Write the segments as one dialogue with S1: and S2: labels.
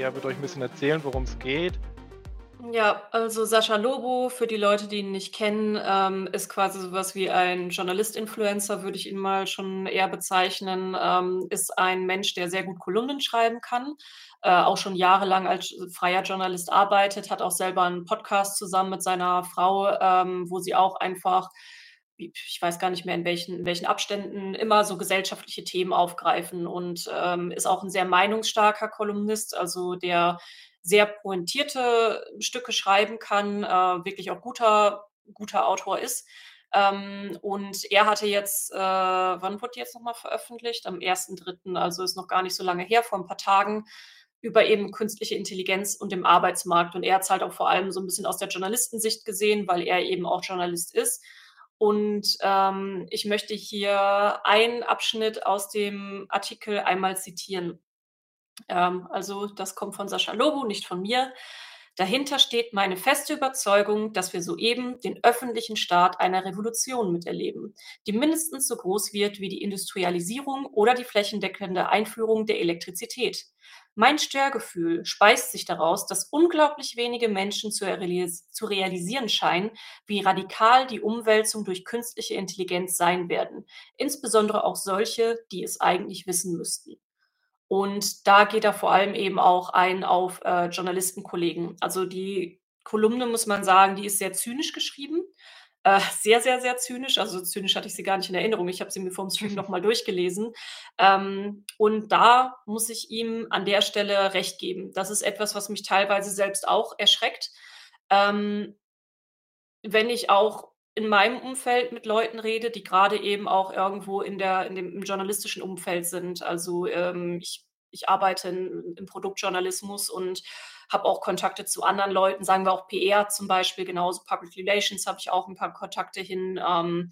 S1: er wird euch ein bisschen erzählen, worum es geht.
S2: Ja, also Sascha Lobo, für die Leute, die ihn nicht kennen, ähm, ist quasi sowas wie ein Journalist-Influencer, würde ich ihn mal schon eher bezeichnen. Ähm, ist ein Mensch, der sehr gut Kolumnen schreiben kann, äh, auch schon jahrelang als freier Journalist arbeitet, hat auch selber einen Podcast zusammen mit seiner Frau, ähm, wo sie auch einfach ich weiß gar nicht mehr, in welchen, in welchen Abständen immer so gesellschaftliche Themen aufgreifen und ähm, ist auch ein sehr meinungsstarker Kolumnist, also der sehr pointierte Stücke schreiben kann, äh, wirklich auch guter, guter Autor ist. Ähm, und er hatte jetzt, äh, wann wurde die jetzt nochmal veröffentlicht? Am 1.3., also ist noch gar nicht so lange her, vor ein paar Tagen, über eben künstliche Intelligenz und dem Arbeitsmarkt. Und er hat es halt auch vor allem so ein bisschen aus der Journalistensicht gesehen, weil er eben auch Journalist ist. Und ähm, ich möchte hier einen Abschnitt aus dem Artikel einmal zitieren. Ähm, also das kommt von Sascha Lobo, nicht von mir. Dahinter steht meine feste Überzeugung, dass wir soeben den öffentlichen Start einer Revolution miterleben, die mindestens so groß wird wie die Industrialisierung oder die flächendeckende Einführung der Elektrizität. Mein Störgefühl speist sich daraus, dass unglaublich wenige Menschen zu, zu realisieren scheinen, wie radikal die Umwälzung durch künstliche Intelligenz sein werden, insbesondere auch solche, die es eigentlich wissen müssten. Und da geht er vor allem eben auch ein auf äh, Journalistenkollegen. Also die Kolumne, muss man sagen, die ist sehr zynisch geschrieben. Äh, sehr, sehr, sehr zynisch. Also zynisch hatte ich sie gar nicht in Erinnerung. Ich habe sie mir vor dem Stream nochmal durchgelesen. Ähm, und da muss ich ihm an der Stelle recht geben. Das ist etwas, was mich teilweise selbst auch erschreckt. Ähm, wenn ich auch in meinem Umfeld mit Leuten rede, die gerade eben auch irgendwo in der in dem im journalistischen Umfeld sind. Also, ähm, ich ich arbeite in im Produktjournalismus und habe auch Kontakte zu anderen Leuten, sagen wir auch PR zum Beispiel, genauso Public Relations habe ich auch ein paar Kontakte hin. Ähm,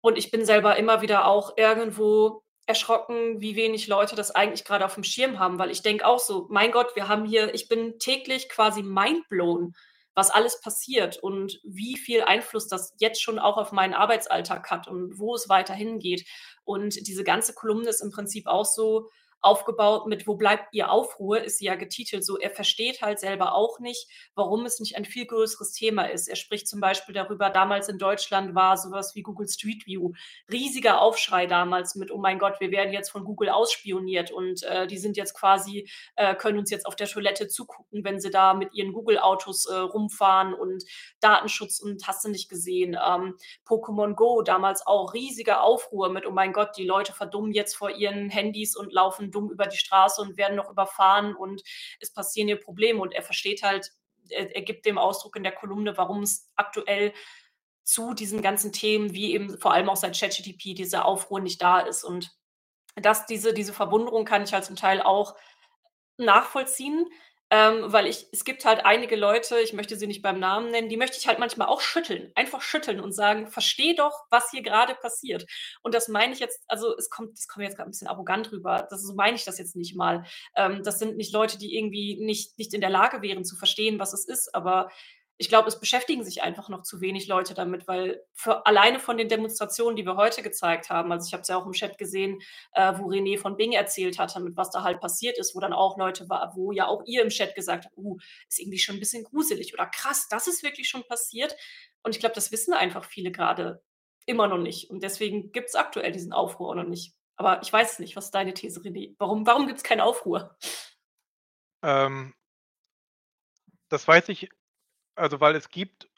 S2: und ich bin selber immer wieder auch irgendwo erschrocken, wie wenig Leute das eigentlich gerade auf dem Schirm haben, weil ich denke auch so: „Mein Gott, wir haben hier“ ich bin täglich quasi mindblown was alles passiert und wie viel Einfluss das jetzt schon auch auf meinen Arbeitsalltag hat und wo es weiterhin geht. Und diese ganze Kolumne ist im Prinzip auch so aufgebaut mit Wo bleibt ihr Aufruhr, ist sie ja getitelt so. Er versteht halt selber auch nicht, warum es nicht ein viel größeres Thema ist. Er spricht zum Beispiel darüber, damals in Deutschland war sowas wie Google Street View. Riesiger Aufschrei damals mit, oh mein Gott, wir werden jetzt von Google ausspioniert und äh, die sind jetzt quasi, äh, können uns jetzt auf der Toilette zugucken, wenn sie da mit ihren Google-Autos äh, rumfahren und Datenschutz und hast du nicht gesehen. Ähm, Pokémon Go damals auch riesiger Aufruhr mit, oh mein Gott, die Leute verdummen jetzt vor ihren Handys und laufen dumm über die Straße und werden noch überfahren und es passieren hier Probleme. Und er versteht halt, er, er gibt dem Ausdruck in der Kolumne, warum es aktuell zu diesen ganzen Themen, wie eben vor allem auch seit ChatGTP, diese Aufruhr nicht da ist. Und dass diese, diese Verwunderung kann ich halt zum Teil auch nachvollziehen. Ähm, weil ich es gibt halt einige Leute, ich möchte sie nicht beim Namen nennen, die möchte ich halt manchmal auch schütteln, einfach schütteln und sagen: „Verstehe doch, was hier gerade passiert.“ Und das meine ich jetzt also, es kommt das kommt jetzt gerade ein bisschen arrogant rüber. Das so meine ich das jetzt nicht mal. Ähm, das sind nicht Leute, die irgendwie nicht nicht in der Lage wären zu verstehen, was es ist, aber ich glaube, es beschäftigen sich einfach noch zu wenig Leute damit, weil für, alleine von den Demonstrationen, die wir heute gezeigt haben, also ich habe es ja auch im Chat gesehen, äh, wo René von Bing erzählt hatte, mit was da halt passiert ist, wo dann auch Leute war, wo ja auch ihr im Chat gesagt habt, uh, ist irgendwie schon ein bisschen gruselig oder krass, das ist wirklich schon passiert. Und ich glaube, das wissen einfach viele gerade immer noch nicht. Und deswegen gibt es aktuell diesen Aufruhr noch nicht. Aber ich weiß es nicht. Was ist deine These, René? Warum, warum gibt es keinen Aufruhr?
S1: Ähm, das weiß ich also weil es gibt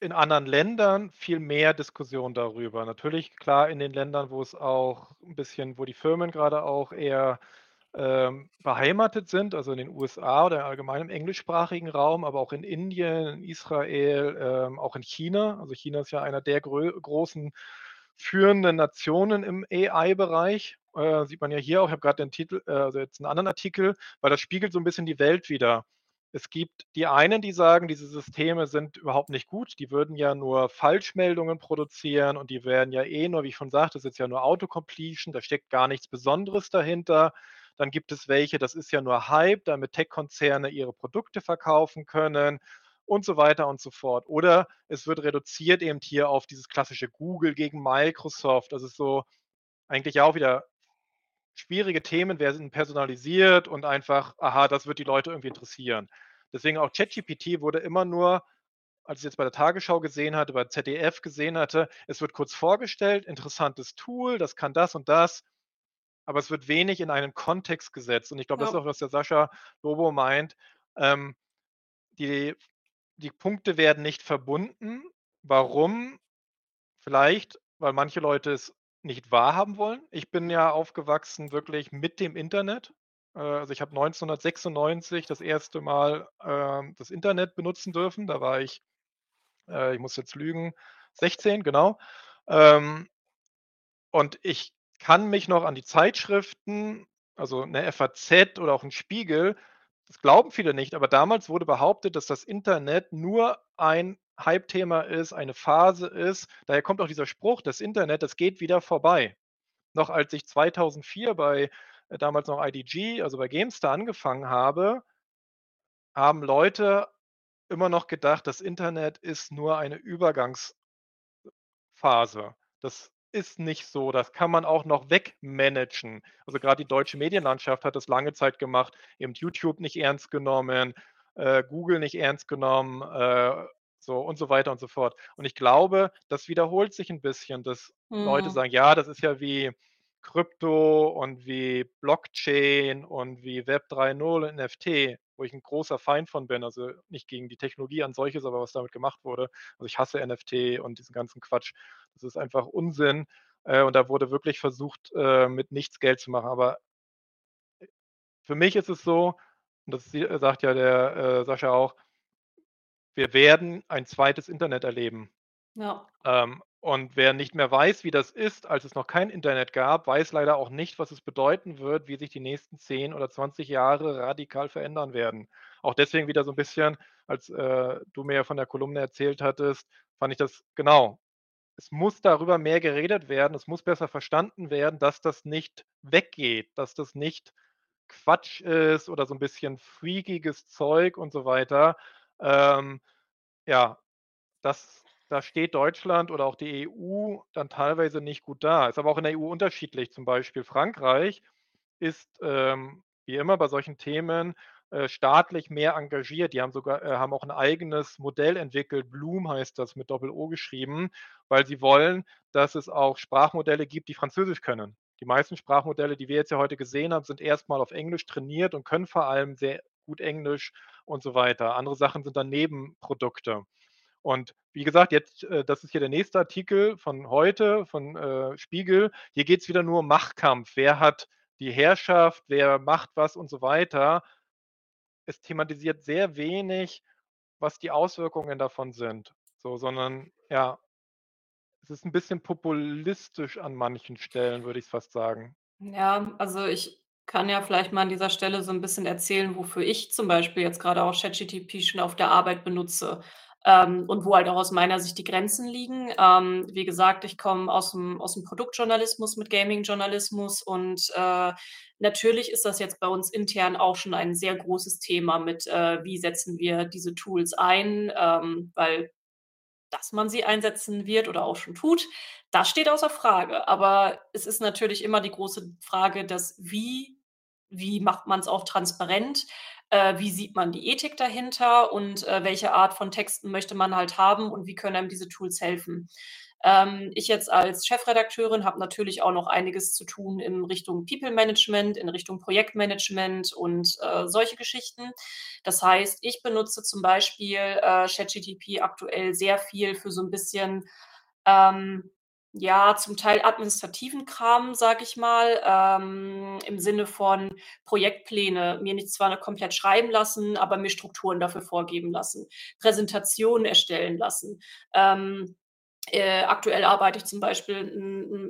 S1: in anderen Ländern viel mehr Diskussion darüber. Natürlich, klar, in den Ländern, wo es auch ein bisschen wo die Firmen gerade auch eher, ähm, beheimatet sind, also in den USA oder allgemein im englischsprachigen Raum, aber auch in Indien, in Israel, ähm, auch in China. Also China ist ja einer der großen führenden Nationen im AI-Bereich. Äh, sieht man ja hier auch. Ich habe gerade den Titel äh, also jetzt einen anderen Artikel, weil das spiegelt so ein bisschen die Welt wider. Es gibt die einen, die sagen, diese Systeme sind überhaupt nicht gut. Die würden ja nur Falschmeldungen produzieren und die werden ja eh nur, wie ich schon sagte, das ist ja nur Autocompletion, da steckt gar nichts Besonderes dahinter. Dann gibt es welche, das ist ja nur Hype, damit Tech-Konzerne ihre Produkte verkaufen können und so weiter und so fort. Oder es wird reduziert eben hier auf dieses klassische Google gegen Microsoft. Das ist so eigentlich auch wieder schwierige Themen werden personalisiert und einfach, aha, das wird die Leute irgendwie interessieren. Deswegen auch ChatGPT wurde immer nur, als ich jetzt bei der Tagesschau gesehen hatte, bei ZDF gesehen hatte, es wird kurz vorgestellt, interessantes Tool, das kann das und das, aber es wird wenig in einen Kontext gesetzt. Und ich glaube, das ist
S2: Ja.
S1: auch, was der Sascha Lobo meint. Ähm, die, die Punkte werden nicht verbunden. Warum? Vielleicht, weil manche Leute es nicht wahrhaben wollen. Ich bin ja aufgewachsen wirklich mit dem Internet. Äh, also ich habe 1996 das erste Mal ähm, das Internet benutzen dürfen. Da war ich, äh, ich muss jetzt lügen, 16, genau. Ähm, und ich kann mich noch an die Zeitschriften, also eine FAZ oder auch ein Spiegel das glauben viele nicht, aber damals wurde behauptet, dass das Internet nur ein Hype-Thema ist, eine Phase ist. Daher kommt auch dieser Spruch: „Das Internet, das geht wieder vorbei.“ Noch als ich 2004 bei, äh, damals noch IDG, also bei GameStar angefangen habe, haben Leute immer noch gedacht, das Internet ist nur eine Übergangs Phase. Das ist nicht so. Das kann man auch noch wegmanagen. Also gerade die deutsche Medienlandschaft hat das lange Zeit gemacht, eben YouTube nicht ernst genommen, äh, Google nicht ernst genommen, äh, so und so weiter und so fort. Und ich glaube, das wiederholt sich ein bisschen, dass Leute
S2: Mhm.
S1: sagen: „Ja, das ist ja wie Krypto und wie Blockchain und wie Web 3.0 und NFT“, wo ich ein großer Feind von bin. Also, nicht gegen die Technologie an solches, aber was damit gemacht wurde. Also, ich hasse NFT und diesen ganzen Quatsch. Das ist einfach Unsinn. Äh, und da wurde wirklich versucht, äh, mit nichts Geld zu machen. Aber für mich ist es so, und das äh, sagt ja der, Sascha auch, wir werden ein zweites Internet erleben.
S2: Ja.
S1: Ähm, und wer nicht mehr weiß, wie das ist, als es noch kein Internet gab, weiß leider auch nicht, was es bedeuten wird, wie sich die nächsten 10 oder 20 Jahre radikal verändern werden. Auch deswegen wieder so ein bisschen, als, äh, du mir ja von der Kolumne erzählt hattest, fand ich das genau. Es muss darüber mehr geredet werden. Es muss besser verstanden werden, dass das nicht weggeht, dass das nicht Quatsch ist oder so ein bisschen freakiges Zeug und so weiter. Ähm, ja, das da steht Deutschland oder auch die EU dann teilweise nicht gut da. Ist aber auch in der EU unterschiedlich. Zum Beispiel Frankreich ist, ähm, wie immer bei solchen Themen, äh, staatlich mehr engagiert. Die haben sogar äh, haben auch ein eigenes Modell entwickelt. Bloom heißt das, mit Doppel-O geschrieben, weil sie wollen, dass es auch Sprachmodelle gibt, die Französisch können. Die meisten Sprachmodelle, die wir jetzt ja heute gesehen haben, sind erstmal auf Englisch trainiert und können vor allem sehr gut Englisch und so weiter. Andere Sachen sind dann Nebenprodukte. Und wie gesagt, jetzt, äh, das ist hier der nächste Artikel von heute, von äh, Spiegel. Hier geht es wieder nur um Machtkampf. Wer hat die Herrschaft, wer macht was und so weiter. Es thematisiert sehr wenig, was die Auswirkungen davon sind. So, sondern ja, es ist ein bisschen populistisch an manchen Stellen, würde ich fast sagen.
S2: Ja, also ich kann ja vielleicht mal an dieser Stelle so 'n bisschen erzählen, wofür ich zum Beispiel jetzt grade auch ChatGTP schon auf der Arbeit benutze, ähm, und wo halt auch aus meiner Sicht die Grenzen liegen. Ähm, wie gesagt, ich komme aus'm aus'm Produktjournalismus mit Gaming-Journalismus und, äh, natürlich ist das jetzt bei uns intern auch schon ein sehr großes Thema mit, äh, wie setzen wir diese Tools ein, ähm, weil dass man sie einsetzen wird oder auch schon tut, das steht außer Frage. Aber es ist natürlich immer die große Frage, das Wie. Wie macht man es auch transparent? Äh, wie sieht man die Ethik dahinter und, äh, welche Art von Texten möchte man halt haben und wie können einem diese Tools helfen? Ähm, ich jetzt als Chefredakteurin habe natürlich auch noch einiges zu tun in Richtung People Management, in Richtung Projektmanagement und, äh, solche Geschichten. Das heißt, ich benutze zum Beispiel, äh, ChatGTP aktuell sehr viel für so 'n bisschen, ähm, ja, zum Teil administrativen Kram, sage ich mal, ähm, im Sinne von Projektpläne mir nicht zwar komplett schreiben lassen, aber mir Strukturen dafür vorgeben lassen, Präsentationen erstellen lassen. Ähm, äh, aktuell arbeite ich zum Beispiel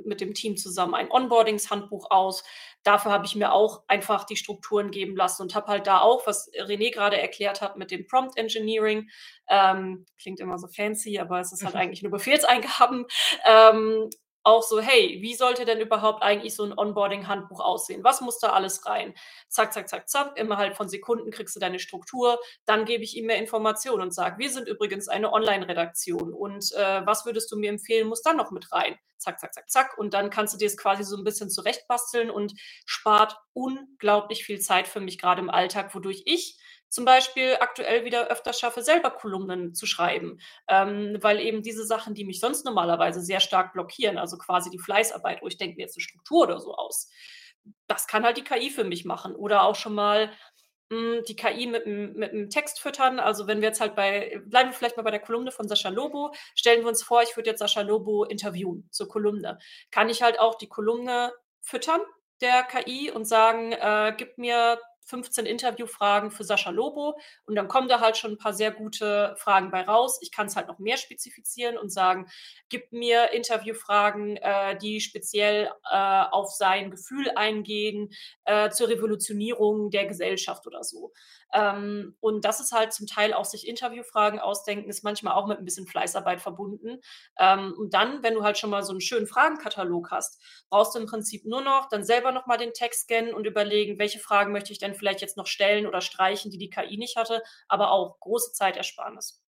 S2: mit dem Team zusammen ein Onboardingshandbuch aus. Dafür habe ich mir auch einfach die Strukturen geben lassen und habe halt da auch, was René gerade erklärt hat mit dem Prompt Engineering, ähm, klingt immer so fancy, aber es ist halt eigentlich nur Befehlseingaben, ähm, auch so: „Hey, wie sollte denn überhaupt eigentlich so 'n Onboarding-Handbuch aussehen? Was muss da alles rein?“ Zack, zack, zack, zack, innerhalb von Sekunden kriegst du deine Struktur. Dann gebe ich ihm mehr Informationen und sage: „Wir sind übrigens eine Online-Redaktion und, äh, was würdest du mir empfehlen, muss da noch mit rein?“ Zack, zack, zack, zack. Und dann kannst du dir's quasi so 'n bisschen zurechtbasteln und spart unglaublich viel Zeit für mich, grade im Alltag, wodurch ich zum Beispiel aktuell wieder öfter schaffe, selber Kolumnen zu schreiben, ähm, weil eben diese Sachen, die mich sonst normalerweise sehr stark blockieren, also quasi die Fleißarbeit, wo ich denke mir jetzt 'ne Struktur oder so aus, das kann halt die KI für mich machen. Oder auch schon mal, hm, die KI mit mit 'm Text füttern. Also, wenn wir jetzt halt bei bleiben wir vielleicht mal bei der Kolumne von Sascha Lobo. Stellen wir uns vor, ich würde jetzt Sascha Lobo interviewen zur Kolumne. Kann ich halt auch die Kolumne füttern der KI und sagen, äh: „Gib mir 15 Interviewfragen für Sascha Lobo“, und dann kommen da halt schon 'n paar sehr gute Fragen bei raus. Ich kann's halt noch mehr spezifizieren und sagen: „Gib mir Interviewfragen, äh, die speziell, äh, auf sein Gefühl eingehen, äh, zur Revolutionierung der Gesellschaft“ oder so. Ähm, und das ist halt zum Teil auch sich Interviewfragen ausdenken, ist manchmal auch mit 'n bisschen Fleißarbeit verbunden. Ähm, und dann, wenn du halt schon mal so 'n schönen Fragenkatalog hast, brauchst du im Prinzip nur noch dann selber noch mal den Text scannen und überlegen: „Welche Fragen möchte ich denn vielleicht jetzt noch stellen oder streichen, die die KI nicht hatte?“ Aber auch große Zeitersparnis.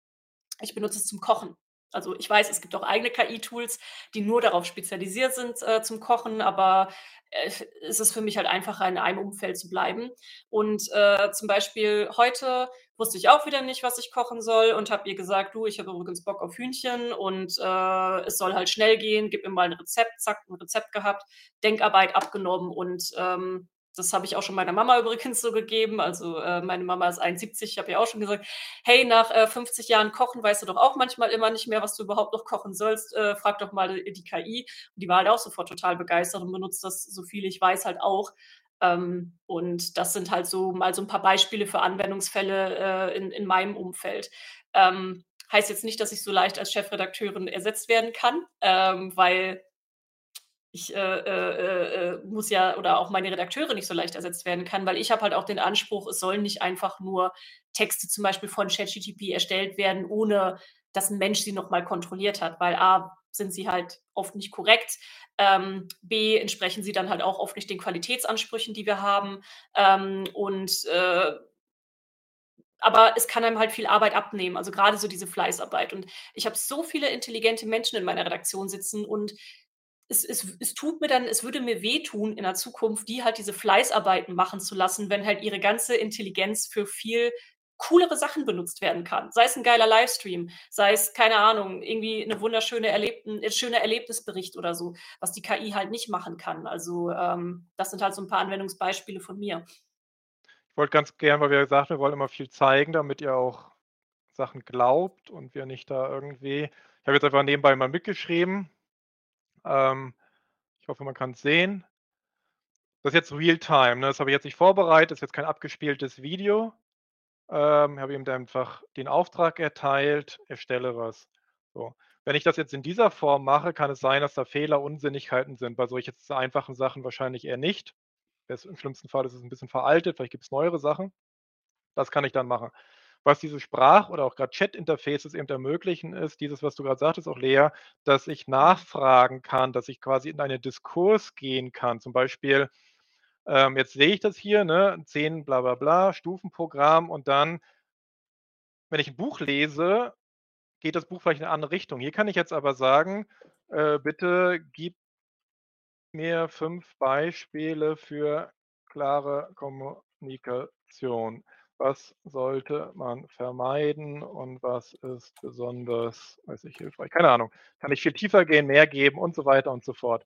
S2: Ich benutze es zum Kochen. Also, ich weiß, es gibt auch eigene KI-Tools, die nur darauf spezialisiert sind, äh, zum Kochen, aber, äh, es ist für mich halt einfacher, in einem Umfeld zu bleiben. Und, äh, zum Beispiel heute wusste ich auch wieder nicht, was ich kochen soll und habe ihr gesagt: „Du, ich habe übrigens Bock auf Hühnchen und, äh, es soll halt schnell gehen, gib mir mal 'n Rezept.“ Zack, 'n Rezept gehabt, Denkarbeit abgenommen und, ähm, das habe ich auch schon meiner Mama übrigens so gegeben. Also, äh, meine Mama ist 71, ich habe ihr auch schon gesagt: „Hey, nach, äh, 50 Jahren Kochen weißt du doch auch manchmal immer nicht mehr, was du überhaupt noch kochen sollst. Äh, frag doch mal die KI.“ Und die war halt auch sofort total begeistert und benutzt das so viel ich weiß halt auch. Ähm, und das sind halt so mal so 'n paar Beispiele für Anwendungsfälle, äh, in in meinem Umfeld. Ähm, heißt jetzt nicht, dass ich so leicht als Chefredakteurin ersetzt werden kann, ähm, weil ich, äh, äh, äh, muss ja oder auch meine Redakteure nicht so leicht ersetzt werden kann, weil ich habe halt auch den Anspruch, es sollen nicht einfach nur Texte zum Beispiel von ChatGTP erstellt werden, ohne dass 'n Mensch sie noch mal kontrolliert hat, weil A, sind sie halt oft nicht korrekt, ähm, B, entsprechen sie dann halt auch oft nicht den Qualitätsansprüchen, die wir haben, ähm, und, äh aber es kann einem halt viel Arbeit abnehmen, also grade so diese Fleißarbeit. Und ich habe so viele intelligente Menschen in meiner Redaktion sitzen und es es es tut mir dann es würde mir wehtun in der Zukunft, die halt diese Fleißarbeiten machen zu lassen, wenn halt ihre ganze Intelligenz für viel coolere Sachen benutzt werden kann. Sei es 'n geiler Livestream, sei es, keine Ahnung, irgendwie 'ne wunderschöne erlebt 'n schöner Erlebnisbericht oder so, was die KI halt nicht machen kann. Also, ähm, das sind halt so 'n paar Anwendungsbeispiele von mir.
S1: Ich wollte ganz gern, weil wir gesagt haben, wir wollen immer viel zeigen, damit ihr auch Sachen glaubt und wir nicht da irgendwie ich habe jetzt einfach nebenbei mal mitgeschrieben. Ähm, ich hoffe, man kann's sehen. Das ist jetzt Realtime, ne? Das habe ich jetzt nicht vorbereitet, ist jetzt kein abgespieltes Video. Ähm, habe ihm einfach den Auftrag erteilt: „Erstelle was.“ So. Wenn ich das jetzt in dieser Form mache, kann es sein, dass da Fehler, Unsinnigkeiten sind. Bei solch jetzt einfachen Sachen wahrscheinlich eher nicht. Es im schlimmsten Fall ist es 'n bisschen veraltet, vielleicht gibt's neuere Sachen. Das kann ich dann machen. Was diese Sprach oder auch grad Chat-Interfaces eben ermöglichen, ist dieses, was du grad sagtest auch, Lea, dass ich nachfragen kann, dass ich quasi in einen Diskurs gehen kann. Zum Beispiel, ähm, jetzt sehe ich das hier, ne, 10 bla bla bla, Stufenprogramm und dann wenn ich 'n Buch lese, geht das Buch vielleicht in 'ne andere Richtung. Hier kann ich jetzt aber sagen: „Äh, bitte gib mir 5 Beispiele für klare Kommunikation. Was sollte man vermeiden und was ist besonders, weiß nicht, hilfreich?“ Keine Ahnung. Kann ich viel tiefer gehen, mehr geben und so weiter und so fort.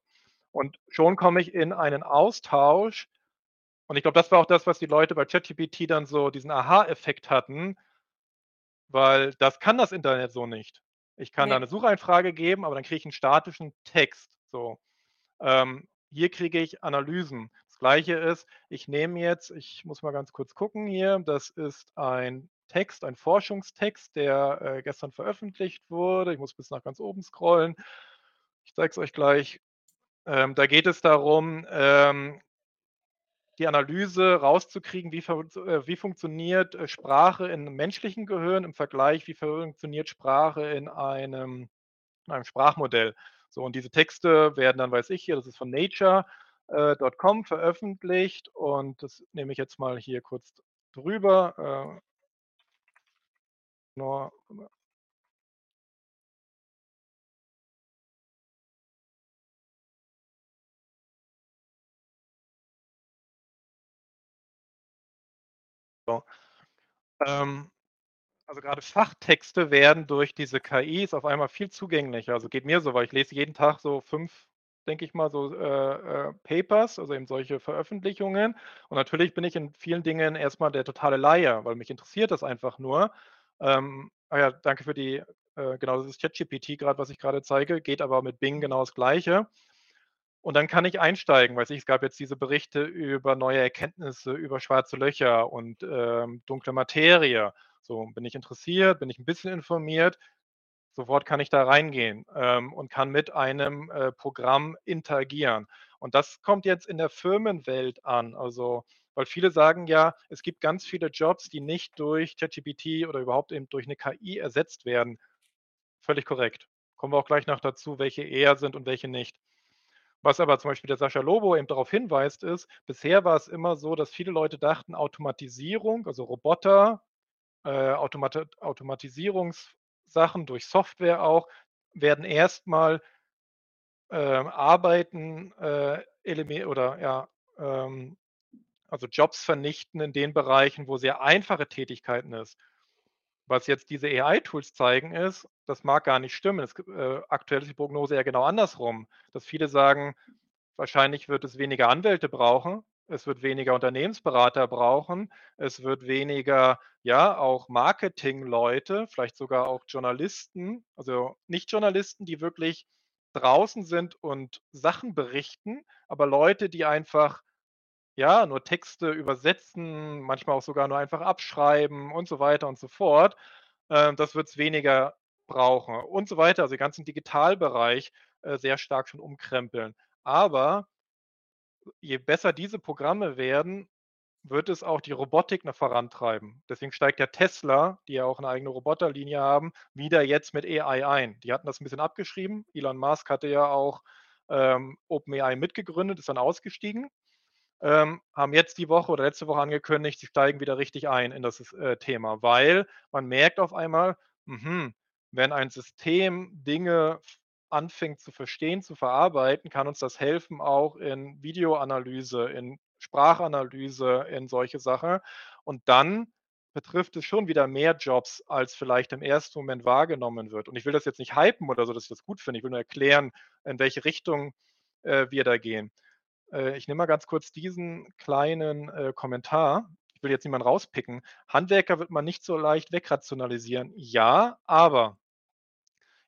S1: Und schon komme ich in einen Austausch und ich glaube, das war auch das, was die Leute bei ChatGPT dann so diesen Aha-Effekt hatten weil das kann das Internet so nicht. Ich kann da
S2: Ne.
S1: 'ne Sucheinfrage geben, aber dann kriege ich 'n statischen Text, so. Ähm, hier kriege ich Analysen. Gleiche ist, ich nehme jetzt ich muss mal ganz kurz gucken hier, das ist ein Text, ein Forschungstext, der, äh, gestern veröffentlicht wurde. Ich muss bis nach ganz oben scrollen. Ich zeige es euch gleich. Ähm, da geht es darum, ähm die Analyse rauszukriegen, wie äh, wie funktioniert, äh, Sprache in menschlichen Gehirn im Vergleich, wie funktioniert Sprache in einem in einem Sprachmodell. So, und diese Texte werden dann, weiß ich hier, das ist von Nature.com äh, veröffentlicht und das nehme ich jetzt mal hier kurz drüber. Äh, nur, so. Ähm, also gerade Fachtexte werden durch diese KIs auf einmal viel zugänglicher. Also geht mir so, weil ich lese jeden Tag so fünf, denke ich mal, so äh, äh, Papers, also eben solche Veröffentlichungen. Und natürlich bin ich in vielen Dingen erstmal der totale Laie, weil mich interessiert das einfach nur. Ähm, ah ja, danke für die, äh, genau, das ist ChatGPT gerade, was ich gerade zeige, geht aber mit Bing genau das Gleiche. Und dann kann ich einsteigen, weiß ich, es gab jetzt diese Berichte über neue Erkenntnisse über schwarze Löcher und ähm, dunkle Materie. So, bin ich interessiert, bin ich ein bisschen informiert, sofort kann ich da reingehen ähm, und kann mit einem äh, Programm interagieren. Und das kommt jetzt in der Firmenwelt an. Also, weil viele sagen ja, es gibt ganz viele Jobs, die nicht durch ChatGPT oder überhaupt eben durch eine KI ersetzt werden. Völlig korrekt. Kommen wir auch gleich noch dazu, welche eher sind und welche nicht. Was aber zum Beispiel der Sascha Lobo eben darauf hinweist, ist, bisher war es immer so, dass viele Leute dachten, Automatisierung, also Roboter, äh, Automat Automatisierungssachen durch Software auch, werden erstmal äh, Arbeiten äh, oder ja, ähm, also Jobs vernichten in den Bereichen, wo sehr einfache Tätigkeiten ist. Was jetzt diese AI-Tools zeigen, ist, das mag gar nicht stimmen. Es, äh, aktuell ist die Prognose ja genau andersrum, dass viele sagen, wahrscheinlich wird es weniger Anwälte brauchen, es wird weniger Unternehmensberater brauchen, es wird weniger, ja, auch Marketingleute, vielleicht sogar auch Journalisten, also nicht Journalisten, die wirklich draußen sind und Sachen berichten, aber Leute, die einfach ja, nur Texte übersetzen, manchmal auch sogar nur einfach abschreiben und so weiter und so fort. Ähm, das wird es weniger brauchen und so weiter. Also den ganzen Digitalbereich äh, sehr stark schon umkrempeln. Aber je besser diese Programme werden, wird es auch die Robotik noch vorantreiben. Deswegen steigt ja Tesla, die ja auch eine eigene Roboterlinie haben, wieder jetzt mit AI ein. Die hatten das ein bisschen abgeschrieben. Elon Musk hatte ja auch ähm, OpenAI mitgegründet, ist dann ausgestiegen ähm, haben jetzt die Woche oder letzte Woche angekündigt, sie steigen wieder richtig ein in das äh, Thema, weil man merkt auf einmal, mh, wenn ein System Dinge anfängt zu verstehen, zu verarbeiten, kann uns das helfen, auch in Videoanalyse, in Sprachanalyse, in solche Sachen. Und dann betrifft es schon wieder mehr Jobs, als vielleicht im ersten Moment wahrgenommen wird. Und ich will das jetzt nicht hypen oder so, dass ich das gut finde. Ich will nur erklären, in welche Richtung äh, wir da gehen. Äh, ich nehme mal ganz kurz diesen kleinen äh, Kommentar. Ich will jetzt niemanden rauspicken. Handwerker wird man nicht so leicht wegrationalisieren. Ja, aber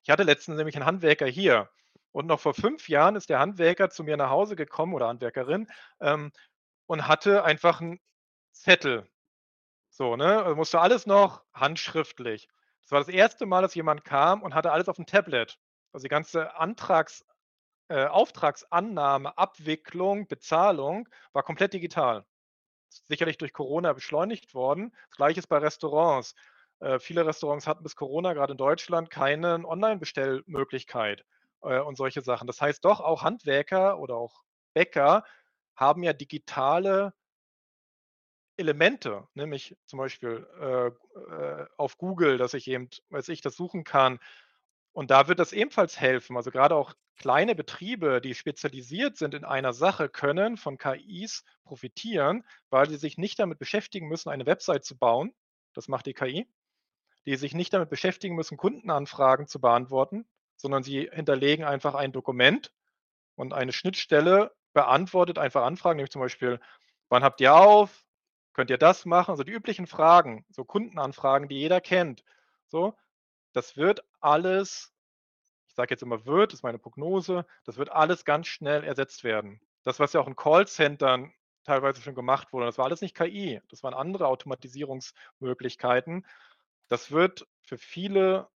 S1: ich hatte letztens nämlich einen Handwerker hier. Und noch vor fünf Jahren ist der Handwerker zu mir nach Hause gekommen oder Handwerkerin ähm, und hatte einfach einen Zettel. So, ne? Also musste alles noch handschriftlich. Das war das erste Mal, dass jemand kam und hatte alles auf dem Tablet. Also die ganze Antrags äh, Auftragsannahme, Abwicklung, Bezahlung war komplett digital. Sicherlich durch Corona beschleunigt worden. Das gleiche ist bei Restaurants. Äh, viele Restaurants hatten bis Corona, gerade in Deutschland, keine Online-Bestellmöglichkeit äh, und solche Sachen. Das heißt doch, auch Handwerker oder auch Bäcker haben ja digitale Elemente, nämlich zum Beispiel äh, äh, auf Google, dass ich eben, weiß ich, das suchen kann, und da wird das ebenfalls helfen. Also gerade auch kleine Betriebe, die spezialisiert sind in einer Sache, können von KIs profitieren, weil sie sich nicht damit beschäftigen müssen, eine Website zu bauen. Das macht die KI. Die sich nicht damit beschäftigen müssen, Kundenanfragen zu beantworten, sondern sie hinterlegen einfach ein Dokument und eine Schnittstelle beantwortet einfach Anfragen, nämlich zum Beispiel, wann habt ihr auf? Könnt ihr das machen? Also die üblichen Fragen, so Kundenanfragen, die jeder kennt. So, das wird alles, ich sage jetzt immer wird, ist meine Prognose, das wird alles ganz schnell ersetzt werden. Das, was ja auch in Callcentern teilweise schon gemacht wurde, das war alles nicht KI, das waren andere Automatisierungsmöglichkeiten. Das wird für viele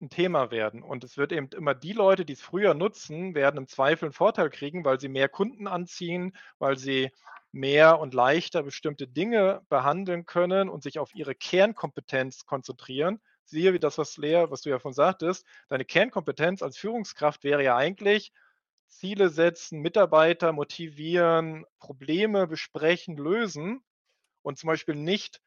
S1: ein Thema werden. Und es wird eben immer die Leute, die es früher nutzen, werden im Zweifel einen Vorteil kriegen, weil sie mehr Kunden anziehen, weil sie mehr und leichter bestimmte Dinge behandeln können und sich auf ihre Kernkompetenz konzentrieren siehe wie das, was Lea was du ja vorhin sagtest, deine Kernkompetenz als Führungskraft wäre ja eigentlich Ziele setzen, Mitarbeiter motivieren, Probleme besprechen, lösen und zum Beispiel nicht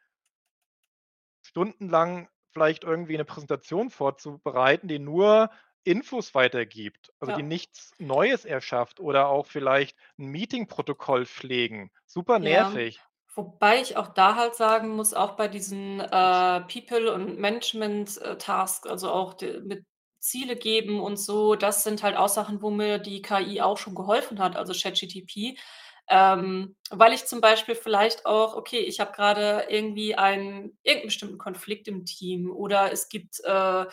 S1: stundenlang vielleicht irgendwie 'ne Präsentation vorzubereiten, die nur Infos weitergibt, also die
S2: Ja.
S1: nichts Neues erschafft oder auch vielleicht 'n Meetingprotokoll pflegen. Super
S2: Ja,
S1: nervig.
S2: wobei ich auch da halt sagen muss, auch bei diesen, äh, People und Management, äh, Tasks, also auch d mit Ziele geben und so, das sind halt auch Sachen, wo mir die KI auch schon geholfen hat, also ChatGTP. Ähm, weil ich zum Beispiel vielleicht auch okay, ich habe grade irgendwie einen irgend 'n bestimmten Konflikt im Team oder es gibt, äh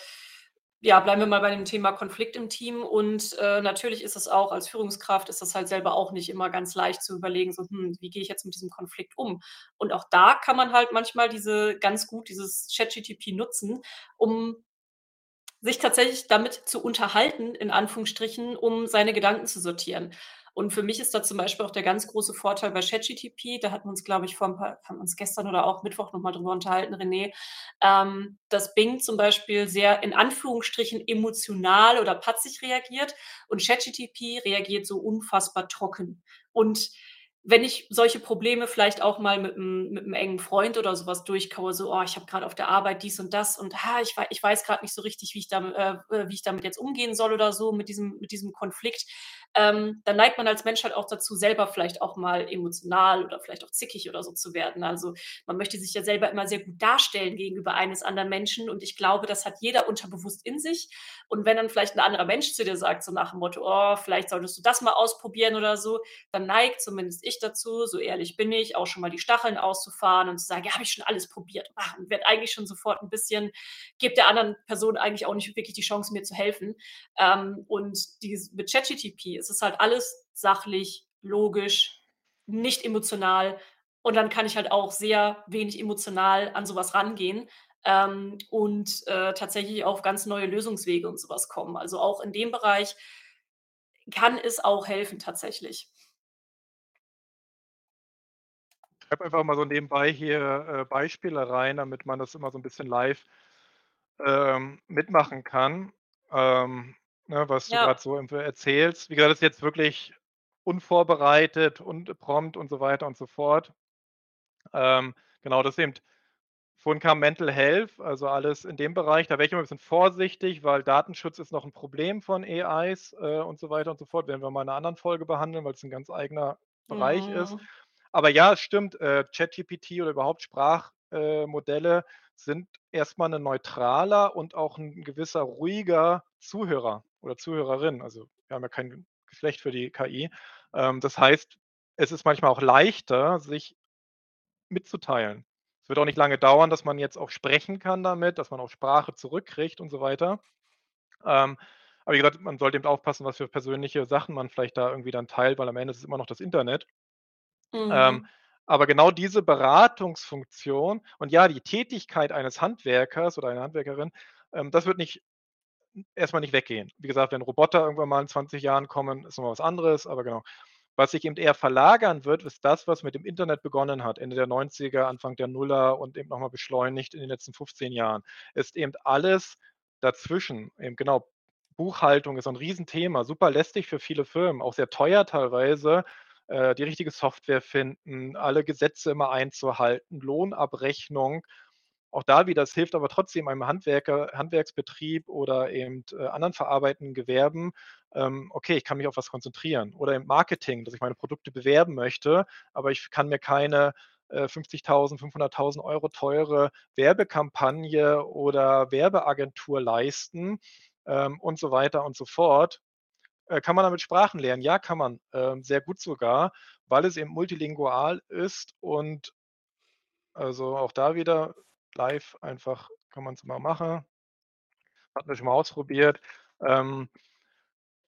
S2: ja, bleiben wir mal bei dem Thema Konflikt im Team und, äh, natürlich ist es auch als Führungskraft ist das halt selber auch nicht immer ganz leicht zu überlegen, so: „Hm, wie gehe ich jetzt mit diesem Konflikt um?“ Und auch da kann man halt manchmal diese ganz gut dieses ChatGTP nutzen, um sich tatsächlich damit zu unterhalten, in Anführungsstrichen, um seine Gedanken zu sortieren. Und für mich ist da zum Beispiel auch der ganz große Vorteil bei ChatGTP, da hatten wir uns, glaube ich, vor 'n paar haben uns gestern oder auch Mittwoch noch mal drüber unterhalten, René, ähm, dass Bing zum Beispiel sehr in Anführungsstrichen emotional oder patzig reagiert und ChatGTP reagiert so unfassbar trocken. Und wenn ich solche Probleme vielleicht auch mal mit 'm mit 'm engen Freund oder so was durchkaue, so: „Oh, ich habe grad auf der Arbeit dies und das und, ha, ich ich weiß grad nicht so richtig, wie ich dam äh, äh, wie ich damit jetzt umgehen soll oder so mit diesem mit diesem Konflikt“, ähm, dann neigt man als Mensch halt auch dazu, selber vielleicht auch mal emotional oder vielleicht auch zickig oder so zu werden. Also, man möchte sich ja selber immer sehr gut darstellen gegenüber eines anderen Menschen und ich glaube, das hat jeder unterbewusst in sich. Und wenn dann vielleicht 'n anderer Mensch zu dir sagt, so nach dem Motto: „Oh, vielleicht solltest du das mal ausprobieren“ oder so, dann neigt zumindest ich dazu, so ehrlich bin ich, auch schon mal die Stacheln auszufahren und zu sagen: „Ja, habe ich schon alles probiert.“ Ah, und werde eigentlich schon sofort 'n bisschen gebe der anderen Person eigentlich auch nicht wirklich die Chance, mir zu helfen. Ähm, und dies mit ChatGTP ist es halt alles sachlich, logisch, nicht emotional und dann kann ich halt auch sehr wenig emotional an so was rangehen, ähm, und, äh, tatsächlich auf ganz neue Lösungswege und so was kommen. Also, auch in dem Bereich kann es auch helfen tatsächlich.
S1: Schreibe einfach mal so nebenbei hier, äh, Beispiele rein, damit man das immer so 'n bisschen live, ähm, mitmachen kann, ähm, ne, was du grad
S2: Ja.
S1: so erzählst. Wie gesagt, das ist jetzt wirklich unvorbereitet und prompt und so weiter und so fort. Ähm, genau, das eben vorhin kam Mental Health, also alles in dem Bereich. Da wäre ich immer 'n bisschen vorsichtig, weil Datenschutz ist noch 'n Problem von AIs, äh, und so weiter und so fort. Werden wir mal in 'ner anderen Folge behandeln, weil's 'n ganz eigener Bereich ist. Aber ja, es stimmt, äh, ChatGPT oder überhaupt Sprach äh, sind erst mal 'nen neutraler und auch 'n gewisser ruhiger Zuhörer oder Zuhörerin. Also, wir haben ja kein Geschlecht für die KI. Ähm, das heißt, es ist manchmal auch leichter, sich mitzuteilen. Es wird auch nicht lange dauern, dass man jetzt auch sprechen kann damit, dass man auch Sprache zurückkriegt und so weiter. Ähm, aber wie gesagt, man sollte eben aufpassen, was für persönliche Sachen man vielleicht da irgendwie dann teilt, weil am Ende ist es immer noch das Internet. Ähm,
S2: Mhm.
S1: aber genau diese Beratungsfunktion und ja, die Tätigkeit eines Handwerkers oder einer Handwerkerin, ähm, das wird nicht erst mal nicht weggehen. Wie gesagt, wenn Roboter irgendwann mal in 20 Jahren kommen, ist noch mal was anderes, aber genau. Was sich eben eher verlagern wird, ist das, was mit dem Internet begonnen hat, Ende der 90er, Anfang der Nuller und eben noch mal beschleunigt in den letzten 15 Jahren, ist eben alles dazwischen. Eben genau, Buchhaltung ist so 'n Riesenthema, super lästig für viele Firmen, auch sehr teuer teilweise, äh, die richtige Software finden, alle Gesetze immer einzuhalten, Lohnabrechnung. Auch da wieder, es hilft aber trotzdem einem Handwerker Handwerksbetrieb oder eben, äh, anderen verarbeitenden Gewerben, ähm, okay, ich kann mich auf was konzentrieren. Oder im Marketing, dass ich meine Produkte bewerben möchte, aber ich kann mir keine, äh, 50.000, 500.000 € teure Werbekampagne oder Werbeagentur leisten, ähm, und so weiter und so fort. Äh, kann man damit Sprachen lernen? Ja, kann man, ähm, sehr gut sogar, weil es eben multilingual ist und also, auch da wieder live einfach kann man's mal machen. Hatten wir schon mal ausprobiert. Ähm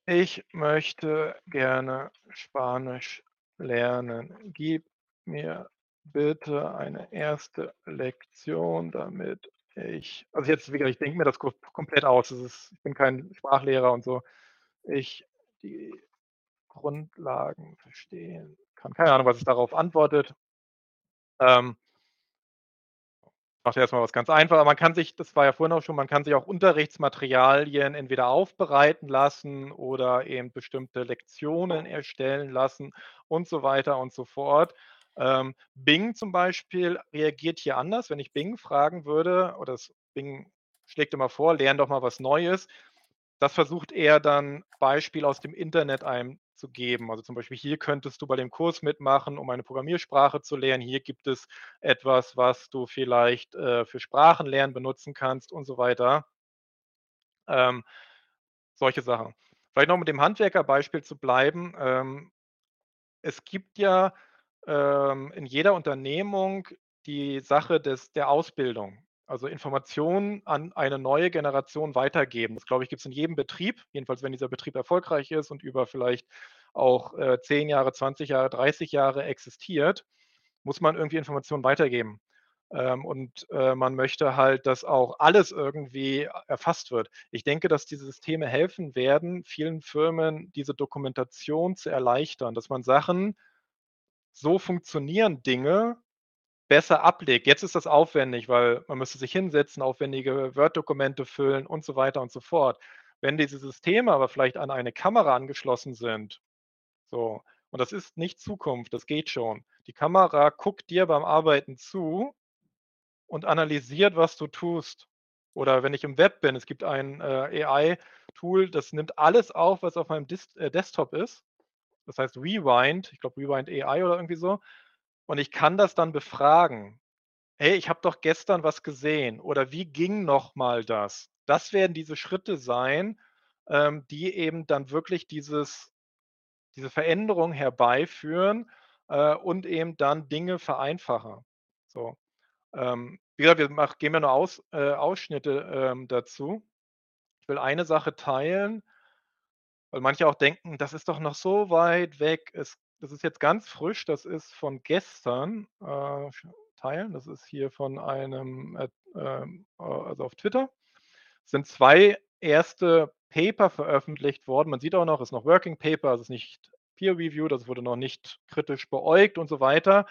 S1: „Ich möchte gerne Spanisch lernen. Gib mir bitte eine 1. Lektion, damit ich“ also, jetzt wie gesagt, ich denke mir das ko komplett aus. Ist ich bin kein Sprachlehrer und so. „Ich die Grundlagen verstehen kann.“ Keine Ahnung, was es darauf antwortet. Ähm Macht erst mal was ganz einfach, aber man kann sich das war ja vorhin auch schon man kann sich auch Unterrichtsmaterialien entweder aufbereiten lassen oder eben bestimmte Lektionen erstellen lassen und so weiter und so fort. Ähm, Bing zum Beispiel reagiert hier anders. Wenn ich Bing fragen würde oder das Bing schlägt immer vor: „Lern doch mal was Neues.“ Das versucht eher dann Beispiel aus dem Internet einem zu geben. Also, zum Beispiel: „Hier könntest du bei dem Kurs mitmachen, um eine Programmiersprache zu lernen. Hier gibt es etwas, was du vielleicht, äh, für Sprachenlernen benutzen kannst“ und so weiter. Ähm, solche Sachen. Vielleicht noch mit dem Handwerkerbeispiel zu bleiben. Ähm, es gibt ja, ähm, in jeder Unternehmung die Sache des der Ausbildung, also Informationen an eine neue Generation weitergeben. Das, glaube ich, gibt's in jedem Betrieb, jedenfalls wenn dieser Betrieb erfolgreich ist und über vielleicht auch, äh, 10 Jahre, 20 Jahre, 30 Jahre existiert, muss man irgendwie Informationen weitergeben. Ähm, und, äh, man möchte halt, dass auch alles irgendwie erfasst wird. Ich denke, dass diese Systeme helfen werden, vielen Firmen diese Dokumentation zu erleichtern, dass man Sachen so funktionieren Dinge besser ablegt. Jetzt ist das aufwendig, weil man müsste sich hinsetzen, aufwendige Word-Dokumente füllen und so weiter und so fort. Wenn diese Systeme aber vielleicht an eine Kamera angeschlossen sind, so, und das ist nicht Zukunft, das geht schon. Die Kamera guckt dir beim Arbeiten zu und analysiert, was du tust. Oder wenn ich im Web bin, es gibt ein, äh, AI-Tool, das nimmt alles auf, was auf meinem Dis äh, Desktop ist. Das heißt Rewind, ich glaube Rewind AI oder irgendwie so. Und ich kann das dann befragen. „Hey, ich habe doch gestern was gesehen“ oder „Wie ging noch mal das?“ Das werden diese Schritte sein, ähm, die eben dann wirklich dieses diese Veränderung herbeiführen, äh, und eben dann Dinge vereinfachen. So, ähm, wie gesagt, wir mach geben ja nur Aus äh, Ausschnitte, ähm, dazu. Ich will eine Sache teilen weil manche auch denken: „Das ist doch noch so weit weg.“ Es das ist jetzt ganz frisch, das ist von gestern, äh, teilen. Das ist hier von einem, äh, ähm, äh, also auf Twitter. Sind 2 erste Paper veröffentlicht worden. Man sieht auch noch, ist noch Working Paper, also ist nicht Peer Reviewed, das wurde noch nicht kritisch beäugt und so weiter,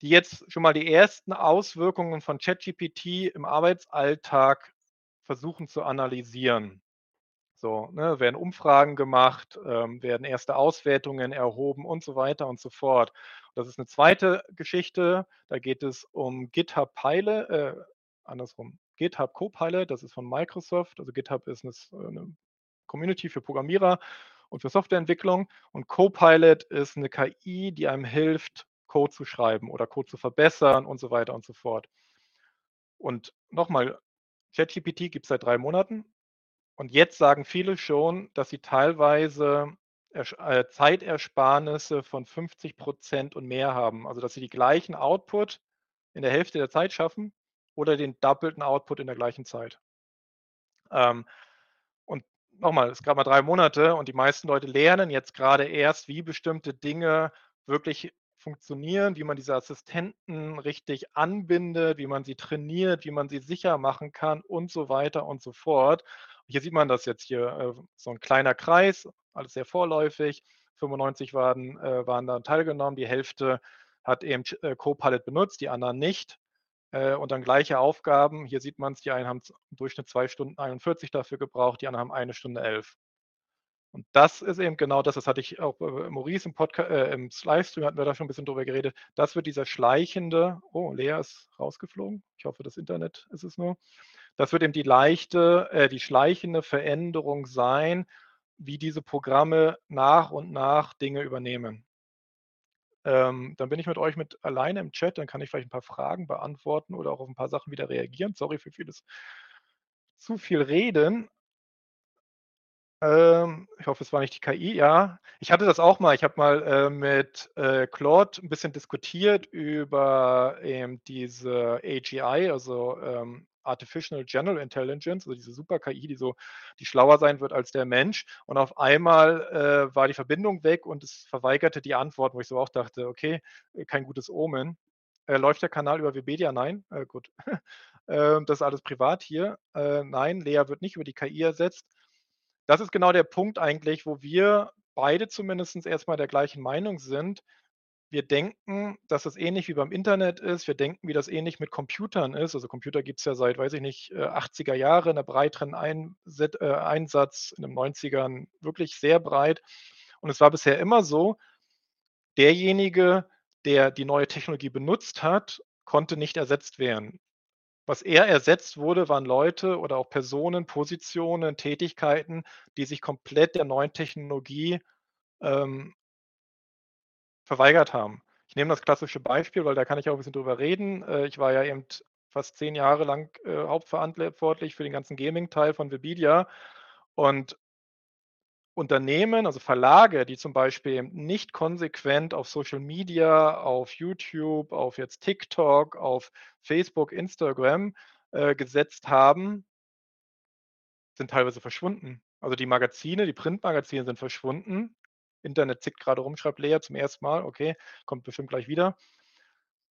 S1: die jetzt schon mal die ersten Auswirkungen von ChatGPT im Arbeitsalltag versuchen zu analysieren. So, ne, werden Umfragen gemacht, ähm, werden erste Auswertungen erhoben und so weiter und so fort. Das ist 'ne zweite Geschichte, da geht es um GitHub Pile äh, andersrum, GitHub Copilot, das ist von Microsoft. Also GitHub ist 'ne s äh, 'ne Community für Programmierer und für Softwareentwicklung und Copilot ist 'ne KI, die einem hilft, Code zu schreiben oder Code zu verbessern und so weiter und so fort. Und noch mal, ChatGPT gibt's seit 3 Monaten und jetzt sagen viele schon, dass sie teilweise äh, Zeitersparnisse von 50 % und mehr haben. Also, dass sie die gleichen Output in der Hälfte der Zeit schaffen oder den doppelten Output in der gleichen Zeit. Ähm, und noch mal, ist grad mal 3 Monate und die meisten Leute lernen jetzt grade erst, wie bestimmte Dinge wirklich funktionieren, wie man diese Assistenten richtig anbindet, wie man sie trainiert, wie man sie sicher machen kann und so weiter und so fort. Hier sieht man das jetzt hier, äh, so 'n kleiner Kreis, alles sehr vorläufig. 95 waren äh, waren daran teilgenommen. Die Hälfte hat eben äh, Copilot benutzt, die anderen nicht. Äh, und dann gleiche Aufgaben. Hier sieht man's, die einen haben im Durchschnitt 2 Stunden 41 dafür gebraucht, die anderen haben 1 Stunde 11. Und das ist eben genau das, das hatte ich auch, äh, Maurice im Podca äh, im Livestream hatten wir da schon 'n bisschen drüber geredet. Das wird dieser schleichende oh, Lea ist rausgeflogen. Ich hoffe, das Internet ist es nur. Das wird eben die leichte äh, die schleichende Veränderung sein, wie diese Programme nach und nach Dinge übernehmen. Ähm, dann bin ich mit euch mit alleine im Chat, dann kann ich vielleicht 'n paar Fragen beantworten oder auch auf 'n paar Sachen wieder reagieren. Sorry für vieles zu viel Reden. Ähm, ich hoffe, es war nicht die KI, ja. Ich hatte das auch mal. Ich habe mal, äh, mit, äh, Claude 'n bisschen diskutiert über eben diese AGI, also, ähm, Artificial General Intelligence, also diese Super-KI, die so die schlauer sein wird als der Mensch. Und auf einmal, äh, war die Verbindung weg und es verweigerte die Antwort, wo ich so auch dachte: „Okay, äh, kein gutes Omen.“ Äh, läuft der Kanal über Webedia? Nein? Äh, gut. Ähm, das ist alles privat hier. Äh, nein, Lea wird nicht über die KI ersetzt. Das ist genau der Punkt eigentlich, wo wir beide zumindest erst mal der gleichen Meinung sind. Wir denken, dass es ähnlich wie beim Internet ist. Wir denken, wie das ähnlich mit Computern ist. Also Computer gibt's ja seit, weiß ich nicht, äh, 80er Jahre in 'ner breiteren Einset äh, Einsatz, in den 90ern wirklich sehr breit. Und es war bisher immer so, derjenige, der die neue Technologie benutzt hat, konnte nicht ersetzt werden. Was eher ersetzt wurde, waren Leute oder auch Personen, Positionen, Tätigkeiten, die sich komplett der neuen Technologie, ähm verweigert haben. Ich nehme das klassische Beispiel, weil da kann ich auch 'n bisschen drüber reden. Äh, ich war ja eben fast 10 Jahre lang, äh, hauptverantwortlich für den ganzen Gaming-Teil von Webedia und Unternehmen, also Verlage, die zum Beispiel nicht konsequent auf Social Media, auf YouTube, auf jetzt TikTok, auf Facebook, Instagram, äh, gesetzt haben sind teilweise verschwunden. Also, die Magazine, die Printmagazine sind verschwunden. Internet tickt grade rum, schreibt Lea zum 1. Mal, okay, kommt bestimmt gleich wieder.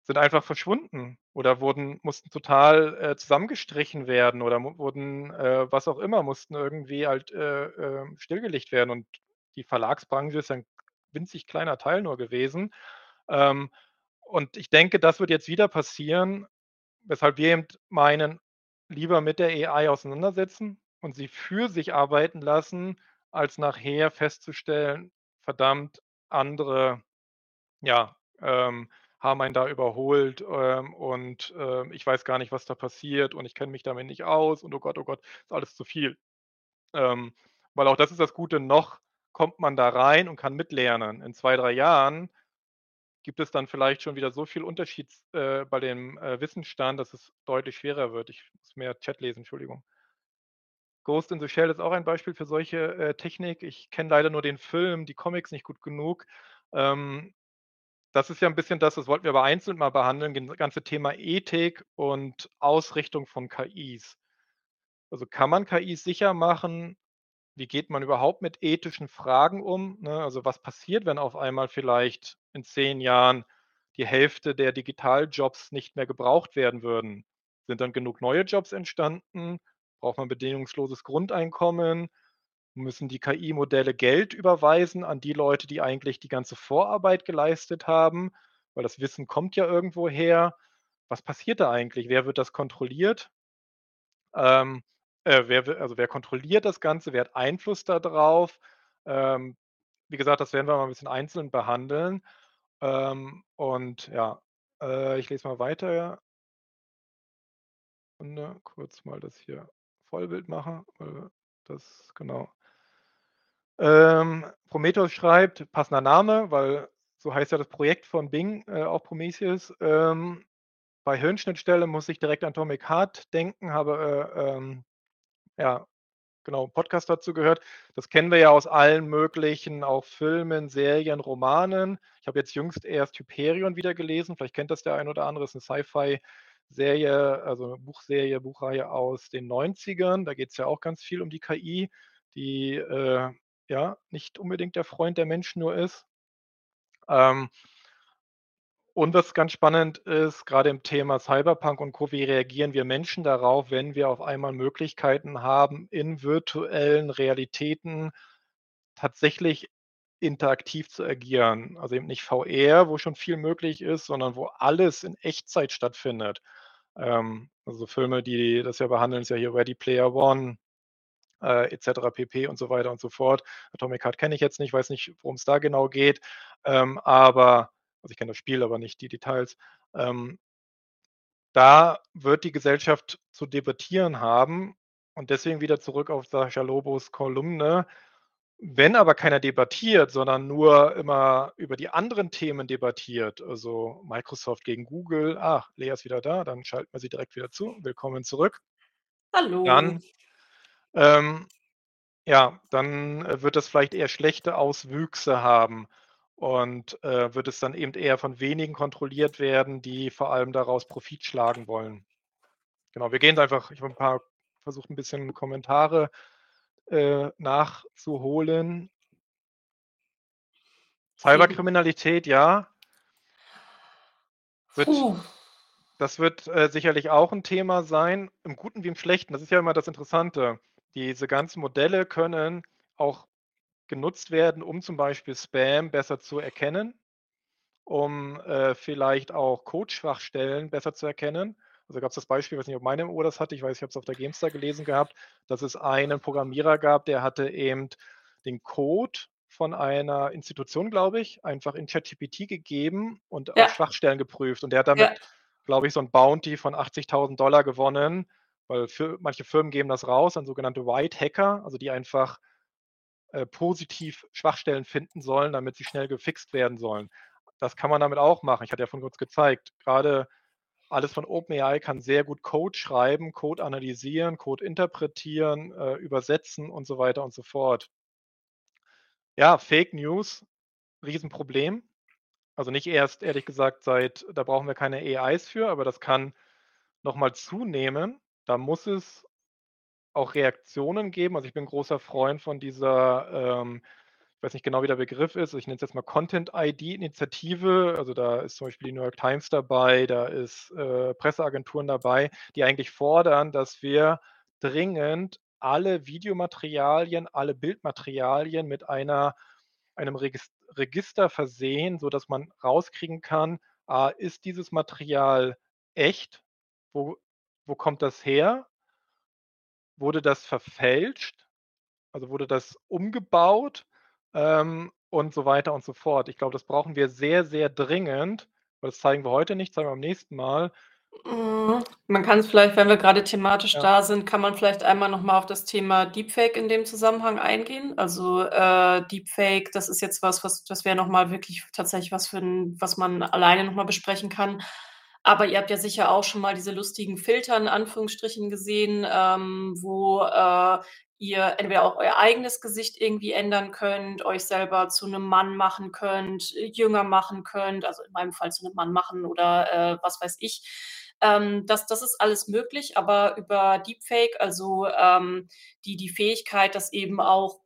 S1: Sind einfach verschwunden oder wurden mussten total, äh, zusammengestrichen werden oder wurden, äh, was auch immer, mussten irgendwie halt, äh, ähm, stillgelegt werden. Und die Verlagsbranche ist ja 'n winzig kleiner Teil nur gewesen. Ähm, und ich denke, das wird jetzt wieder passieren, weshalb wir eben meinen, lieber mit der AI auseinandersetzen und sie für sich arbeiten lassen, als nachher festzustellen: „Verdammt, andere, ja, ähm, haben einen da überholt, ähm, und, ähm, ich weiß gar nicht, was da passiert und ich kenne mich damit nicht aus und oh Gott, oh Gott, ist alles zu viel.“ Ähm, weil auch das ist das Gute, noch kommt man da rein und kann mitlernen. In 2, 3 Jahren gibt es dann vielleicht schon wieder so viel Unterschieds äh, bei dem, äh, Wissensstand, dass es deutlich schwerer wird. Ich muss mehr Chat lesen, Entschuldigung. Ghost in the Shell ist auch ein Beispiel für solche, äh, Technik. Ich kenne leider nur den Film, die Comics nicht gut genug. Ähm, das ist ja 'n bisschen das das wollten wir aber einzeln mal behandeln, gen ganze Thema Ethik und Ausrichtung von KIs. Also, kann man KIs sicher machen? Wie geht man überhaupt mit ethischen Fragen um, ne? Also, was passiert, wenn auf einmal vielleicht in 10 Jahren die Hälfte der Digitaljobs nicht mehr gebraucht werden würden? Sind dann genug neue Jobs entstanden? Braucht man bedingungsloses Grundeinkommen? Müssen die KI-Modelle Geld überweisen an die Leute, die eigentlich die ganze Vorarbeit geleistet haben? Weil das Wissen kommt ja irgendwoher. Was passiert da eigentlich? Wer wird das kontrolliert? Ähm, äh, wer also, wer kontrolliert das Ganze? Wer hat Einfluss da drauf? Ähm, wie gesagt, das werden wir mal 'n bisschen einzeln behandeln. Ähm, und ja, äh, ich lese mal weiter. Sekunde, kurz mal das hier Vollbild machen, äh, das genau. Ähm, Prometheus schreibt, passender Name, weil so heißt ja das Projekt von Bing, äh, auch Prometheus. Ähm, bei Hirnschnittstelle muss ich direkt an Atomic Heart denken, habe, äh, ähm, ja, genau, Podcast dazu gehört. Das kennen wir ja aus allen möglichen auch Filmen, Serien, Romanen. Ich habe jetzt jüngst erst Hyperion wieder gelesen, vielleicht kennt das der ein oder andere, ist 'ne Sci-Fi-Serie, also Buchserie, Buchreihe aus den 90ern. Da geht's ja auch ganz viel um die KI, die, äh, ja, nicht unbedingt der Freund der Menschen nur ist. Ähm und was ganz spannend ist, grade im Thema Cyberpunk und Co., wie reagieren wir Menschen darauf, wenn wir auf einmal Möglichkeiten haben, in virtuellen Realitäten tatsächlich interaktiv zu agieren? Also, eben nicht VR, wo schon viel möglich ist, sondern wo alles in Echtzeit stattfindet. Ähm, also, Filme, die das ja behandeln, ist ja hier Ready Player One, äh, et cetera pp. und so weiter und so fort. Atomic Heart kenne ich jetzt nicht, weiß nicht, worum's da genau geht. Ähm, aber also, ich kenne das Spiel, aber nicht die Details. Ähm da wird die Gesellschaft zu debattieren haben und deswegen wieder zurück auf Sascha Lobos Kolumne. Wenn aber keiner debattiert, sondern nur immer über die anderen Themen debattiert, also Microsoft gegen Google ach, Lea ist wieder da, dann schalten wir sie direkt wieder zu. Willkommen zurück.
S2: Hallo.
S1: Dann, ähm ja, dann, äh, wird das vielleicht eher schlechte Auswüchse haben und, äh, wird es dann eben eher von wenigen kontrolliert werden, die vor allem daraus Profit schlagen wollen. Genau, wir gehen einfach ich habe 'n paar versucht 'n bisschen Kommentare, äh, nachzuholen. Cyberkriminalität, ja. Wird
S2: Puh.
S1: das wird, äh, sicherlich auch 'n Thema sein, im Guten wie im Schlechten. Das ist ja immer das Interessante. Diese ganzen Modelle können auch genutzt werden, um zum Beispiel Spam besser zu erkennen um, äh, vielleicht auch Codeschwachstellen besser zu erkennen. Also, gab's das Beispiel, weiß nicht, ob meine Uhr das hatte, ich weiß, ich habe es auf der GameStar gelesen gehabt, dass es einen Programmierer gab, der hatte eben den Code von einer Institution, glaube ich, einfach in ChatGPT gegeben und auf
S2: Ja.
S1: Schwachstellen geprüft. Und der hat damit,
S2: Ja.
S1: glaube ich, so 'n Bounty von 80.000 gewonnen, weil Fir manche Firmen geben das raus an sogenannte White Hacker, also die einfach, äh, positiv Schwachstellen finden sollen, damit sie schnell gefixt werden sollen. Das kann man damit auch machen. Ich hatte ja vorhin kurz gezeigt, grade alles von OpenAI kann sehr gut Code schreiben, Code analysieren, Code interpretieren, äh, übersetzen und so weiter und so fort. Ja, Fake News, Riesenproblem. Also, nicht erst, ehrlich gesagt, seit da brauchen wir keine AIs für, aber das kann noch mal zunehmen. Da muss es auch Reaktionen geben. Also, ich bin großer Freund von dieser, ähm ich weiß nicht genau, wie der Begriff ist, ich nenne es jetzt mal Content-ID-Initiative. Also, da ist zum Beispiel die New York Times dabei, da ist, äh, Presseagenturen dabei, die eigentlich fordern, dass wir dringend alle Videomaterialien, alle Bildmaterialien mit einer einem Regis Register versehen, sodass man rauskriegen kann: „Ah, ist dieses Material echt? Wo wo kommt das her?“ Wurde das verfälscht? Also, wurde das umgebaut? Ähm, und so weiter und so fort. Ich glaube, das brauchen wir sehr, sehr dringend, das zeigen wir heute nicht, zeigen wir beim nächsten Mal.
S2: Mhm. Man kann's vielleicht, wenn wir grade thematisch
S1: Ja.
S2: da sind kann man vielleicht einmal noch mal auf das Thema Deepfake in dem Zusammenhang eingehen. Also, äh, Deepfake, das ist jetzt was, was das wäre noch mal wirklich tatsächlich was für 'n was man alleine noch mal besprechen kann. Aber ihr habt ja sicher auch schon mal diese lustigen Filter in Anführungsstrichen gesehen, ähm, wo, äh, ihr entweder auch euer eigenes Gesicht irgendwie ändern könnt, euch selber zu 'nem Mann machen könnt, jünger machen könnt, also, in meinem Fall zu 'nem Mann machen oder, äh, was weiß ich. Ähm, das das ist alles möglich, aber über Deepfake, also, ähm, die die Fähigkeit, dass eben auch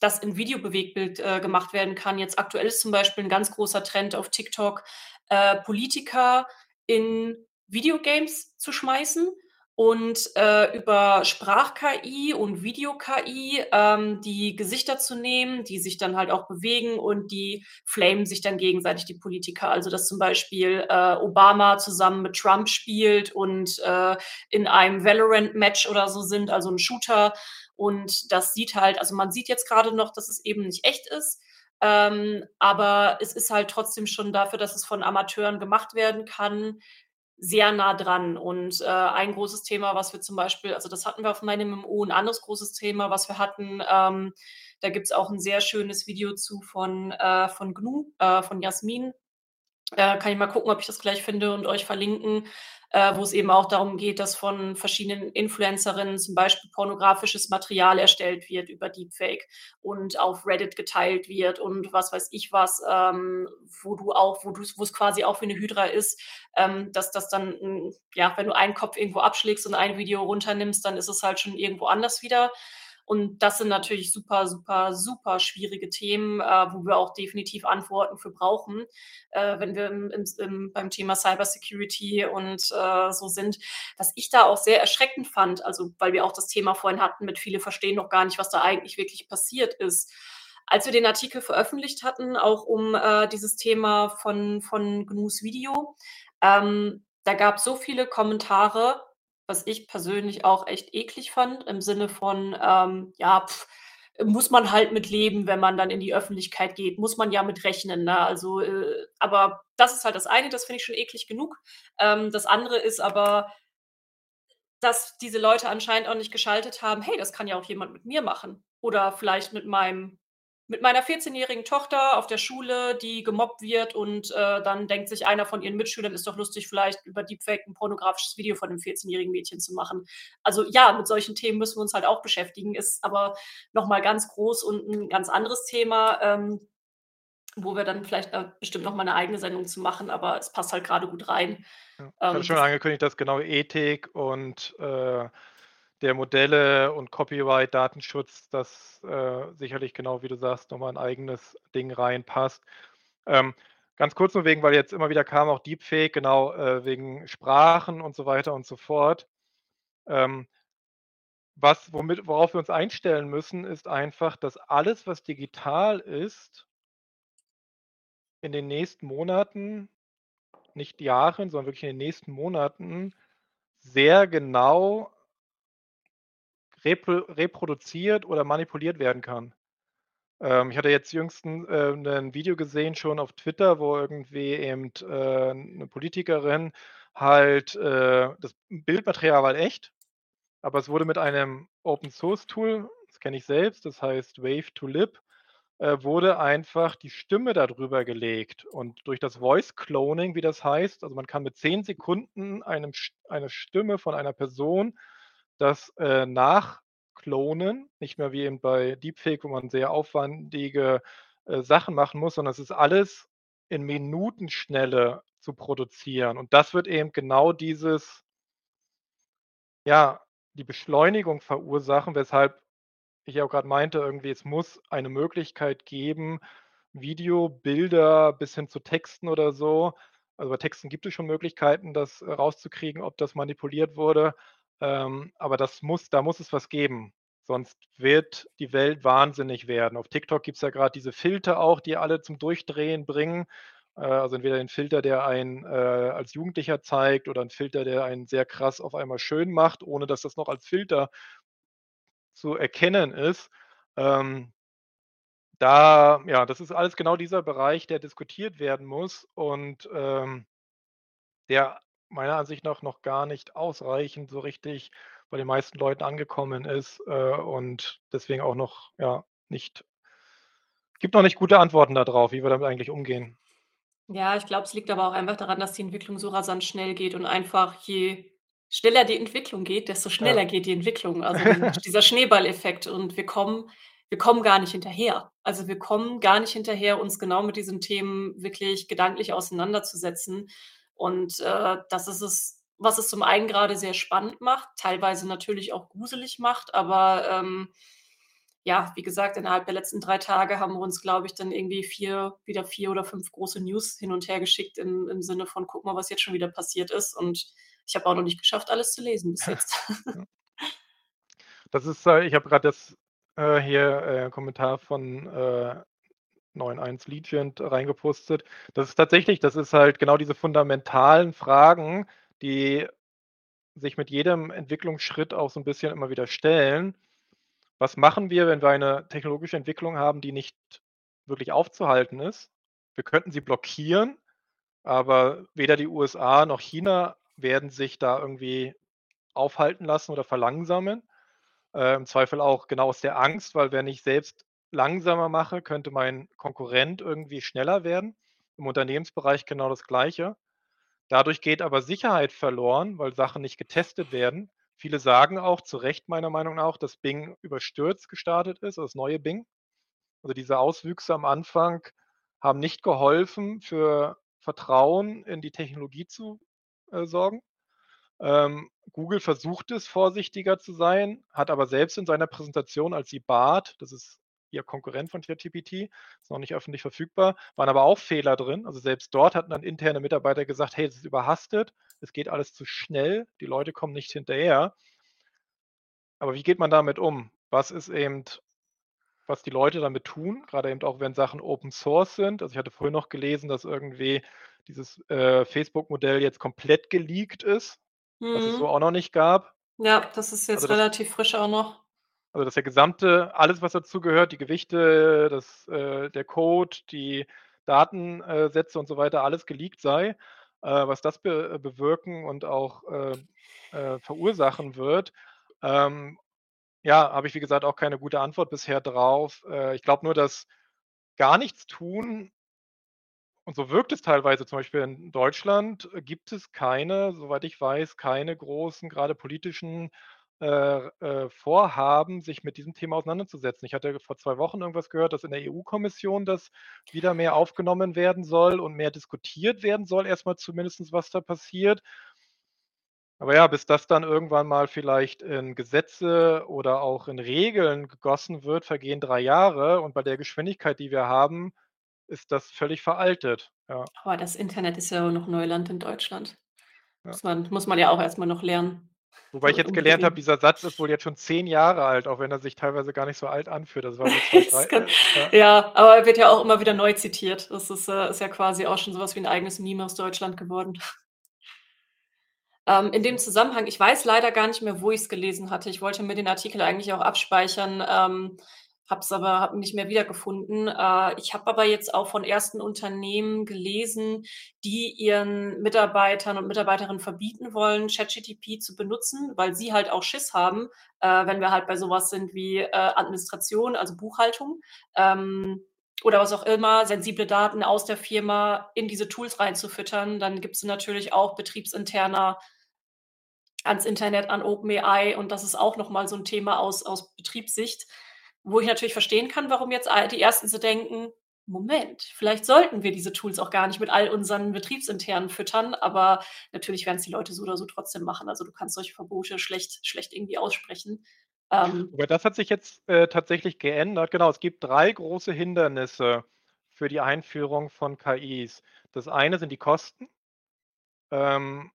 S2: das in Videobewegtbild, äh, gemacht werden kann. Jetzt aktuell ist zum Beispiel 'n ganz großer Trend auf TikTok, äh, Politiker in Videogames zu schmeißen und, äh, über Sprach-KI und Video-KI, ähm, die Gesichter zu nehmen, die sich dann halt auch bewegen und die flamen sich dann gegenseitig, die Politiker. Also, dass zum Beispiel, äh, Obama zusammen mit Trump spielt und, äh, in einem Valorant-Match oder so sind, also 'n Shooter. Und das sieht halt also, man sieht jetzt grade noch, dass es eben nicht echt ist, ähm, aber es ist halt trotzdem schon dafür, dass es von Amateuren gemacht werden kann, sehr nah dran. Und, äh, ein großes Thema, was wir zum Beispiel also, das hatten wir auf meinem MMO, 'n anderes großes Thema, was wir hatten, ähm, da gibt's auch 'n sehr schönes Video zu von, äh von Gnu, äh, von Jasmin. Äh, kann ich mal gucken, ob ich das gleich finde und euch verlinken, äh, wo es eben auch darum geht, dass von verschiedenen Influencerinnen zum Beispiel pornografisches Material erstellt wird über Deepfake und auf Reddit geteilt wird und was weiß ich was, ähm, wo du auch wo du's wo's quasi auch wie 'ne Hydra ist, ähm, dass das dann, ja, wenn du einen Kopf irgendwo abschlägst und ein Video runternimmst, dann ist es halt schon irgendwo anders wieder. Und das sind natürlich super, super, super schwierige Themen, äh, wo wir auch definitiv Antworten für brauchen, äh, wenn wir im im beim Thema Cybersecurity und, äh, so sind. Was ich da auch sehr erschreckend fand, also, weil wir auch das Thema vorhin hatten mit viele verstehen noch gar nicht, was da eigentlich wirklich passiert ist. Als wir den Artikel veröffentlicht hatten, auch um, äh, dieses Thema von von Gnus Video, ähm, da gab's so viele Kommentare, was ich persönlich auch echt eklig fand im Sinne von, ähm, ja, muss man halt mit leben, wenn man dann in die Öffentlichkeit geht, muss man ja mit rechnen, ne? Also, äh aber das ist halt das eine, das finde ich schon eklig genug. Ähm, das andere ist aber dass diese Leute anscheinend auch nicht geschaltet haben: „Hey, das kann ja auch jemand mit mir machen oder vielleicht mit meinem mit meiner vierzehnjährigen Tochter auf der Schule, die gemobbt wird und, äh, dann denkt sich einer von ihren Mitschülern: ‚Ist doch lustig, vielleicht über Deepfake 'n pornografisches Video von 'nem vierzehnjährigen Mädchen zu machen.'“ Also, ja, mit solchen Themen müssen wir uns halt auch beschäftigen, ist aber noch mal ganz groß und 'n ganz anderes Thema, ähm, wo wir dann vielleicht, äh, bestimmt noch mal 'ne eigene Sendung zu machen, aber es passt halt grade gut rein.
S1: Ja. Ich
S2: Ähm,
S1: schon
S2: das
S1: angekündigt, dass genau Ethik und, äh, der Modelle und Copyright, Datenschutz, das, äh, sicherlich genau wie du sagst, noch mal 'n eigenes Ding reinpasst. Ähm, ganz kurz nur wegen weil jetzt immer wieder kam, auch Deepfake, genau, äh, wegen Sprachen und so weiter und so fort. Ähm was womit worauf wir uns einstellen müssen, ist einfach, dass alles, was digital ist in den nächsten Monaten, nicht Jahren, sondern wirklich in den nächsten Monaten sehr genau repro reproduziert oder manipuliert werden kann. Ähm, ich hatte jetzt jüngstens, äh, 'nen Video gesehen schon auf Twitter, wo irgendwie eben, äh, 'ne Politikerin halt, äh das Bildmaterial war halt echt, aber es wurde mit einem Open Source Tool, das kenne ich selbst, das heißt Wave to Lip, äh, wurde einfach die Stimme da drüber gelegt. Und durch das Voice Cloning, wie das heißt also, man kann mit 10 Sekunden einem eine Stimme von einer Person das, äh, nachklonen, nicht mehr wie eben bei Deepfake, wo man sehr aufwandige, äh, Sachen machen muss, sondern es ist alles in Minutenschnelle zu produzieren. Und das wird eben genau dieses ja, die Beschleunigung verursachen, weshalb ich auch grad meinte, irgendwie, es muss eine Möglichkeit geben, Video, Bilder bis hin zu Texten oder so also, bei Texten gibt es schon Möglichkeiten, das, äh, rauszukriegen, ob das manipuliert wurde, ähm, aber das muss da muss es was geben, sonst wird die Welt wahnsinnig werden. Auf TikTok gibt's ja grad diese Filter auch, die alle zum Durchdrehen bringen. Äh, also, entweder den Filter, der einen, äh, als Jugendlicher zeigt oder 'n Filter, der einen sehr krass auf einmal schön macht, ohne dass das noch als Filter zu erkennen ist. Ähm da ja, das ist alles genau dieser Bereich, der diskutiert werden muss und, ähm der meiner Ansicht nach noch gar nicht ausreichend so richtig bei den meisten Leuten angekommen ist, äh, und deswegen auch noch, ja, nicht gibt noch nicht gute Antworten da drauf, wie wir damit eigentlich umgehen.
S2: Ja, ich glaube, es liegt aber auch einfach daran, dass die Entwicklung so rasant schnell geht und einfach je schneller die Entwicklung geht, desto
S1: Ja.
S2: schneller geht die Entwicklung. Also, dieser Schneeballeffekt und wir kommen wir kommen gar nicht hinterher. Also, wir kommen gar nicht hinterher, uns genau mit diesen Themen wirklich gedanklich auseinanderzusetzen. Und, äh, das ist es, was es zum einen grade sehr spannend macht, teilweise natürlich auch gruselig macht, aber, ähm, ja, wie gesagt, innerhalb der letzten 3 Tage haben wir uns, glaube ich, dann irgendwie 4 wieder 4 oder 5 große News hin und her geschickt im im Sinne von: „Guck mal, was jetzt schon wieder passiert ist.“ Und ich habe auch noch nicht geschafft, alles zu lesen bis jetzt.
S1: Das ist äh, ich habe grad das, äh, hier, äh, Kommentar von, äh, 91 Legend reingepostet. Das ist tatsächlich das ist halt genau diese fundamentalen Fragen, die sich mit jedem Entwicklungsschritt auch so 'n bisschen immer wieder stellen. Was machen wir, wenn wir eine technologische Entwicklung haben, die nicht wirklich aufzuhalten ist? Wir könnten sie blockieren, aber weder die USA noch China werden sich da irgendwie aufhalten lassen oder verlangsamen. Äh, im Zweifel auch genau aus der Angst, weil wenn ich selbst langsamer mache, könnte mein Konkurrent irgendwie schneller werden. Im Unternehmensbereich genau das Gleiche. Dadurch geht aber Sicherheit verloren, weil Sachen nicht getestet werden. Viele sagen auch zu Recht meiner Meinung nach, dass Bing überstürzt gestartet ist, das neue Bing. Also, diese Auswüchse am Anfang haben nicht geholfen, für Vertrauen in die Technologie zu, äh, sorgen. Ähm, Google versucht es, vorsichtiger zu sein, hat aber selbst in seiner Präsentation, als sie Bard das ist ihr Konkurrent von ChatGPT, ist noch nicht öffentlich verfügbar, waren aber auch Fehler drin. Also, selbst dort hatten dann interne Mitarbeiter gesagt: „Hey, es ist überhastet, es geht alles zu schnell, die Leute kommen nicht hinterher.“ Aber wie geht man damit um? Was ist eben was die Leute damit tun, grade eben auch, wenn Sachen Open Source sind. Also, ich hatte vorhin noch gelesen, dass irgendwie dieses, äh, Facebook-Modell jetzt komplett geleakt ist, was es so
S2: Mhm.
S1: auch noch nicht gab.
S2: Ja, das ist
S1: Also,
S2: jetzt
S1: das
S2: relativ frisch auch noch.
S1: Also, dass der gesamte alles, was dazugehört, die Gewichte, das äh, der Code, die Daten äh, Sätze und so weiter, alles geleakt sei. Äh, was das be bewirken und auch, äh, äh, verursachen wird, ähm, ja, habe ich, wie gesagt, auch keine gute Antwort bisher drauf. Äh, ich glaube nur, dass gar nichts tun und so wirkt es teilweise zum Beispiel in Deutschland, äh, gibt es keine soweit ich weiß, keine großen, grade politischen, äh, äh, Vorhaben, sich mit diesem Thema auseinanderzusetzen. Ich hatte vor 2 Wochen irgendwas gehört, dass in der EU-Kommission das wieder mehr aufgenommen werden soll und mehr diskutiert werden soll, erst mal zumindest, was da passiert. Aber ja, bis das dann irgendwann mal vielleicht in Gesetze oder auch in Regeln gegossen wird, vergehen 3 Jahre und bei der Geschwindigkeit, die wir haben, ist das völlig veraltet, ja.
S2: Aber das Internet ist ja auch noch Neuland in Deutschland.
S1: Ja.
S2: Muss man muss man ja auch erst mal noch lernen.
S1: Wobei ich jetzt gelernt habe, dieser Satz ist wohl jetzt schon 10 Jahre alt, auch wenn er sich teilweise gar nicht so alt anfühlt. Das war so 2,
S2: Es
S1: 3
S2: kann
S1: ja.
S2: ja, aber er wird ja auch immer wieder neu zitiert. Das ist, äh ist ja quasi auch schon so was wie 'n eigenes Meme aus Deutschland geworden. Ähm, in dem Zusammenhang ich weiß leider gar nicht mehr, wo ich's gelesen hatte. Ich wollte mir den Artikel eigentlich auch abspeichern, ähm, habe es aber ihn nicht mehr wiedergefunden. Äh, ich habe aber jetzt auch von ersten Unternehmen gelesen, die ihren Mitarbeitern und Mitarbeiterinnen verbieten wollen, ChatGTP zu benutzen, weil sie halt auch Schiss haben, äh, wenn wir halt bei so was sind wie, äh, Administration, also Buchhaltung, ähm, oder was auch immer, sensible Daten aus der Firma in diese Tools reinzufüttern. Dann gibst du natürlich auch betriebsinterner ans Internet, an OpenAI und das ist auch noch mal so 'n Thema aus aus Betriebssicht, wo ich natürlich verstehen kann, warum jetzt die Ersten so denken: „Moment, vielleicht sollten wir diese Tools auch gar nicht mit all unseren Betriebsinternen füttern“, aber natürlich werden's die Leute so oder so trotzdem machen. Also, du kannst solche Verbote schlecht schlecht irgendwie aussprechen. Ähm
S1: Wobei das hat sich jetzt, äh, tatsächlich geändert. Genau, es gibt 3 große Hindernisse für die Einführung von KIs. Das eine sind die Kosten. Ähm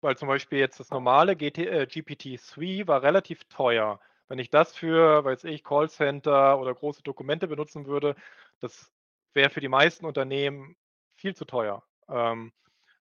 S1: weil zum Beispiel jetzt das normale äh, GPT-3 war relativ teuer. Wenn ich das für, weiß ich, Callcenter oder große Dokumente benutzen würde, das wäre für die meisten Unternehmen viel zu teuer. Ähm,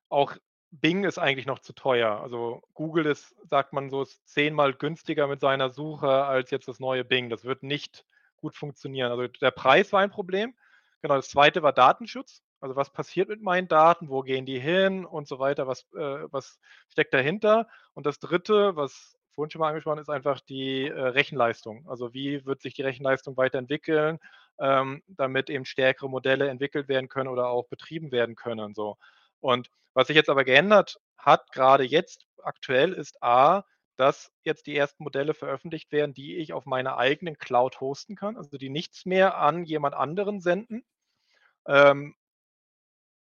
S1: auch Bing ist eigentlich noch zu teuer. Also, Google ist, sagt man so, ist zehnmal günstiger mit seiner Suche als jetzt das neue Bing. Das wird nicht gut funktionieren. Also, der Preis war ein Problem. Genau, das 2. war Datenschutz. Also, was passiert mit meinen Daten? Wo gehen die hin und so weiter? Was äh, was steckt dahinter? Und das 3., was vorhin schon mal angesprochen ist, einfach die, äh, Rechenleistung. Also, wie wird sich die Rechenleistung weiterentwickeln, ähm, damit eben stärkere Modelle entwickelt werden können oder auch betrieben werden können, so. Und was sich jetzt aber geändert hat, grade jetzt aktuell, ist A, dass jetzt die ersten Modelle veröffentlicht werden, die ich auf meiner eigenen Cloud hosten kann, also, die nichts mehr an jemand anderen senden. Ähm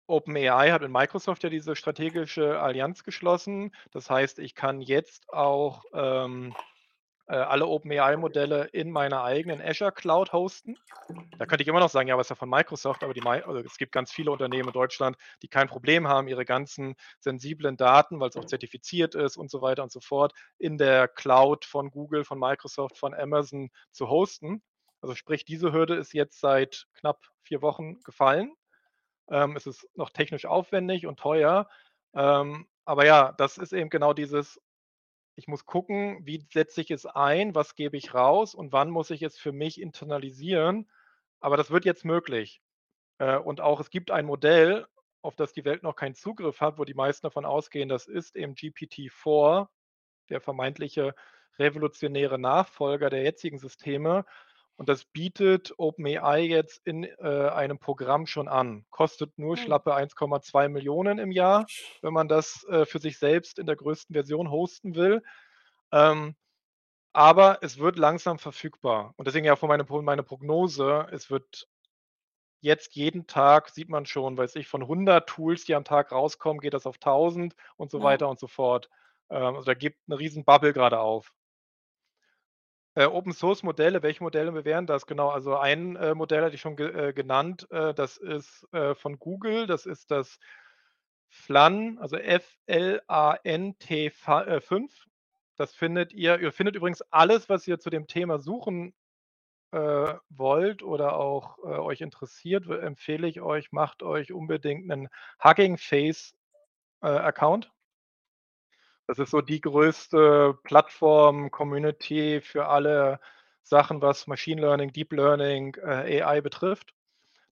S1: OpenAI hat mit Microsoft ja diese strategische Allianz geschlossen. Das heißt, ich kann jetzt auch, ähm, äh, alle OpenAI-Modelle in meiner eigenen Azure Cloud hosten. Da könnte ich immer noch sagen: „Ja, aber ist ja von Microsoft“, aber mei also, es gibt ganz viele Unternehmen in Deutschland, die kein Problem haben, ihre ganzen sensiblen Daten, weil's auch zertifiziert ist und so weiter und so fort, in der Cloud von Google, von Microsoft, von Amazon zu hosten. Also, sprich, diese Hürde ist jetzt seit knapp 4 Wochen gefallen. Ähm, es ist noch technisch aufwendig und teuer. Ähm, aber ja, das ist eben genau dieses ich muss gucken, wie setze ich es ein, was gebe ich raus und wann muss ich es für mich internalisieren? Aber das wird jetzt möglich. Äh, und auch es gibt ein Modell, auf das die Welt noch keinen Zugriff hat, wo die meisten davon ausgehen, das ist eben GPT-4, der vermeintliche revolutionäre Nachfolger der jetzigen Systeme. Und das bietet OpenAI jetzt in, äh, einem Programm schon an. Kostet nur
S2: Hm.
S1: schlappe 1,2.000.000 im Jahr, wenn man das, äh, für sich selbst in der größten Version hosten will. Ähm, aber es wird langsam verfügbar. Und deswegen ja auch von meine meine Prognose, es wird jetzt jeden Tag sieht man schon, weiß ich, von 100 Tools, die am Tag rauskommen, geht das auf 1.000 und so
S2: Ja.
S1: weiter und so fort. Ähm, also, da geht 'ne riesen Bubble grade auf. Äh, Open-Source-Modelle, welche Modelle wären das? Genau, also ein, äh, Modell hatte ich schon ge äh, genannt, äh, das ist, äh, von Google, das ist das FLAN, also F-L-A-N-T fa äh, 5. Das findet ihr ihr findet übrigens alles, was ihr zu dem Thema suchen, äh, wollt oder auch, äh, euch interessiert, empfehle ich euch, macht euch unbedingt 'nen Hugging Face, äh, Account. Das ist so die größte Plattform, Community für alle Sachen, was Machine Learning, Deep Learning, äh, AI betrifft.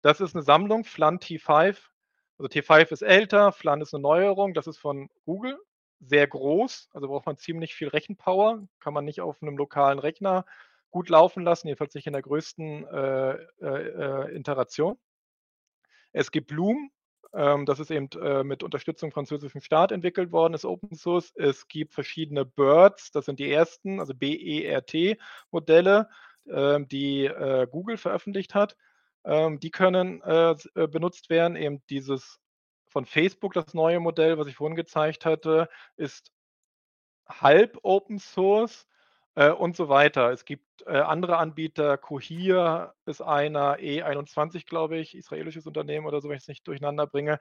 S1: Das ist 'ne Sammlung, FLAN T5. Also, T5 ist älter, FLAN ist 'ne Neuerung, das ist von Google, sehr groß, also braucht man ziemlich viel Rechenpower, kann man nicht auf 'nem lokalen Rechner gut laufen lassen, jedenfalls nicht in der größten, äh, äh, äh, Iteration. Es gibt Bloom, ähm, das ist eben, äh, mit Unterstützung französischem Staat entwickelt worden, ist Open Source. Es gibt verschiedene BERT, das sind die ersten, also B-E-R-T-Modelle, ähm, die, äh, Google veröffentlicht hat. Ähm, die können, äh, äh, benutzt werden. Eben dieses von Facebook, das neue Modell, was ich vorhin gezeigt hatte, ist halb Open Source, äh, und so weiter. Es gibt, äh, andere Anbieter, Cohere ist einer, E21, glaube ich, israelisches Unternehmen oder so, wenn ich's nicht durcheinander bringe.